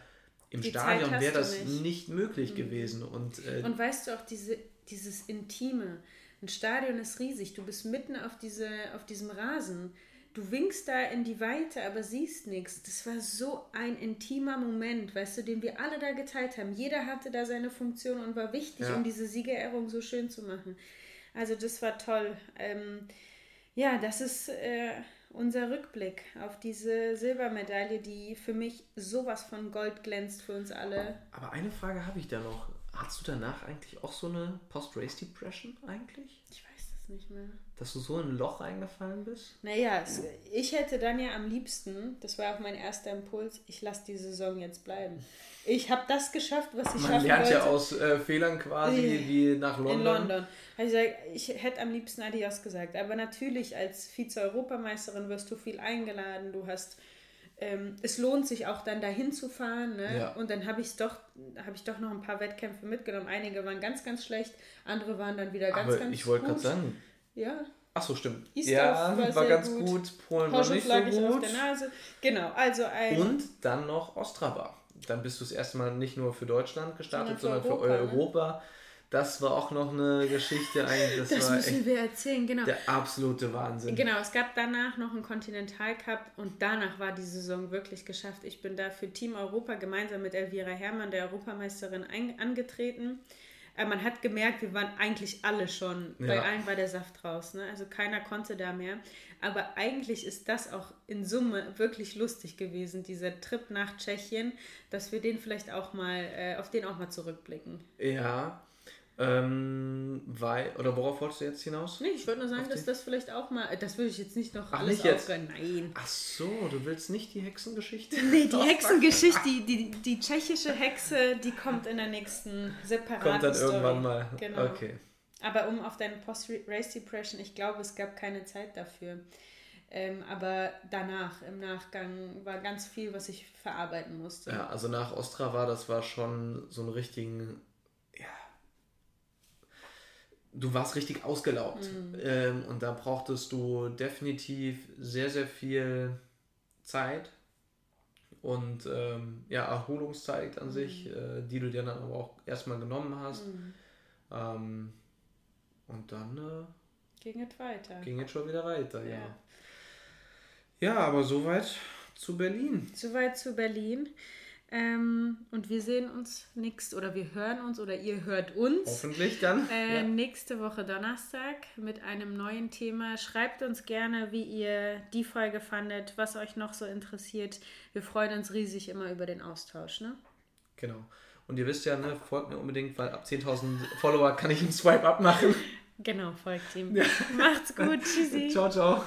im die Stadion wäre das nicht. nicht, möglich mhm. gewesen. Und, äh, und weißt du auch, diese, dieses Intime, ein Stadion ist riesig, du bist mitten auf, diese, auf diesem Rasen du winkst da in die Weite, aber siehst nichts. Das war so ein intimer Moment, weißt du, den wir alle da geteilt haben. Jeder hatte da seine Funktion und war wichtig, ja. um diese Siegerehrung so schön zu machen. Also das war toll. Ähm, ja, das ist äh, unser Rückblick auf diese Silbermedaille, die für mich sowas von Gold glänzt für uns alle. Aber eine Frage habe ich da noch. Hast du danach eigentlich auch so eine Post-Race-Depression eigentlich? Ich weiß das nicht mehr. Dass du so in ein Loch eingefallen bist? Naja, es, ich hätte dann ja am liebsten, das war auch mein erster Impuls, ich lasse die Saison jetzt bleiben. Ich habe das geschafft, was ich Man schaffen lernt wollte. ja aus äh, Fehlern quasi wie nach London. In London. Also ich hätte am liebsten Adios gesagt. Aber natürlich als Vize-Europameisterin wirst du viel eingeladen. Du hast ähm, es lohnt sich auch dann dahin zu fahren. Ne? Ja. Und dann habe ich doch, habe ich doch noch ein paar Wettkämpfe mitgenommen. Einige waren ganz, ganz schlecht, andere waren dann wieder ganz, Aber ganz ich wollte gerade sagen, ja. Ach so, stimmt. Isdorf ja, war, war ganz gut. gut. Polen war nicht so gut. Auf der Nase. Genau, also ein... Und dann noch Ostrava. Dann bist du das erste Mal nicht nur für Deutschland gestartet, sondern für, sondern Europa. Für Europa. Ne? Das war auch noch eine Geschichte eigentlich. Das, das müssen wir erzählen, genau. Der absolute Wahnsinn. Genau, es gab danach noch einen Kontinentalcup und danach war die Saison wirklich geschafft. Ich bin da für Team Europa gemeinsam mit Elvira Herrmann, der Europameisterin, angetreten. Aber äh, man hat gemerkt, wir waren eigentlich alle schon, ja. bei allen war der Saft raus. Ne? Also keiner konnte da mehr. Aber eigentlich ist das auch in Summe wirklich lustig gewesen, dieser Trip nach Tschechien, dass wir den vielleicht auch mal, äh, auf den auch mal zurückblicken. Ja, ähm, weil, oder worauf wolltest du jetzt hinaus? Nee, ich wollte nur sagen, dass das vielleicht auch mal, das würde ich jetzt nicht noch Ach, alles nicht aufhören. Nein. Ach so, du willst nicht die Hexengeschichte? Nee, die (laughs) Hexengeschichte, die, die, die tschechische Hexe, die kommt in der nächsten separaten Kommt dann Story. irgendwann mal. Genau. Okay. Aber um auf deine Post-Race-Depression, ich glaube, es gab keine Zeit dafür. Ähm, aber danach, im Nachgang, war ganz viel, was ich verarbeiten musste. Ja, also nach Ostrava, das war schon so ein richtigen, du warst richtig ausgelaugt. Mhm. Ähm, und da brauchtest du definitiv sehr, sehr viel Zeit und ähm, ja, Erholungszeit an mhm. sich, äh, die du dir dann aber auch erstmal genommen hast. Mhm. Ähm, und dann äh, ging es weiter. Ging es schon wieder weiter, ja. ja. Ja, aber soweit zu Berlin. Soweit zu Berlin. Ähm, und wir sehen uns nächste oder wir hören uns oder ihr hört uns. Hoffentlich dann. Äh, ja. Nächste Woche Donnerstag mit einem neuen Thema. Schreibt uns gerne, wie ihr die Folge fandet, was euch noch so interessiert. Wir freuen uns riesig immer über den Austausch. Ne? Genau. Und ihr wisst ja, ne, folgt mir unbedingt, weil ab 10.000 Follower kann ich einen Swipe-Up machen. Genau, folgt ihm. Ja. Macht's gut. (laughs) Tschüssi. ciao, ciao.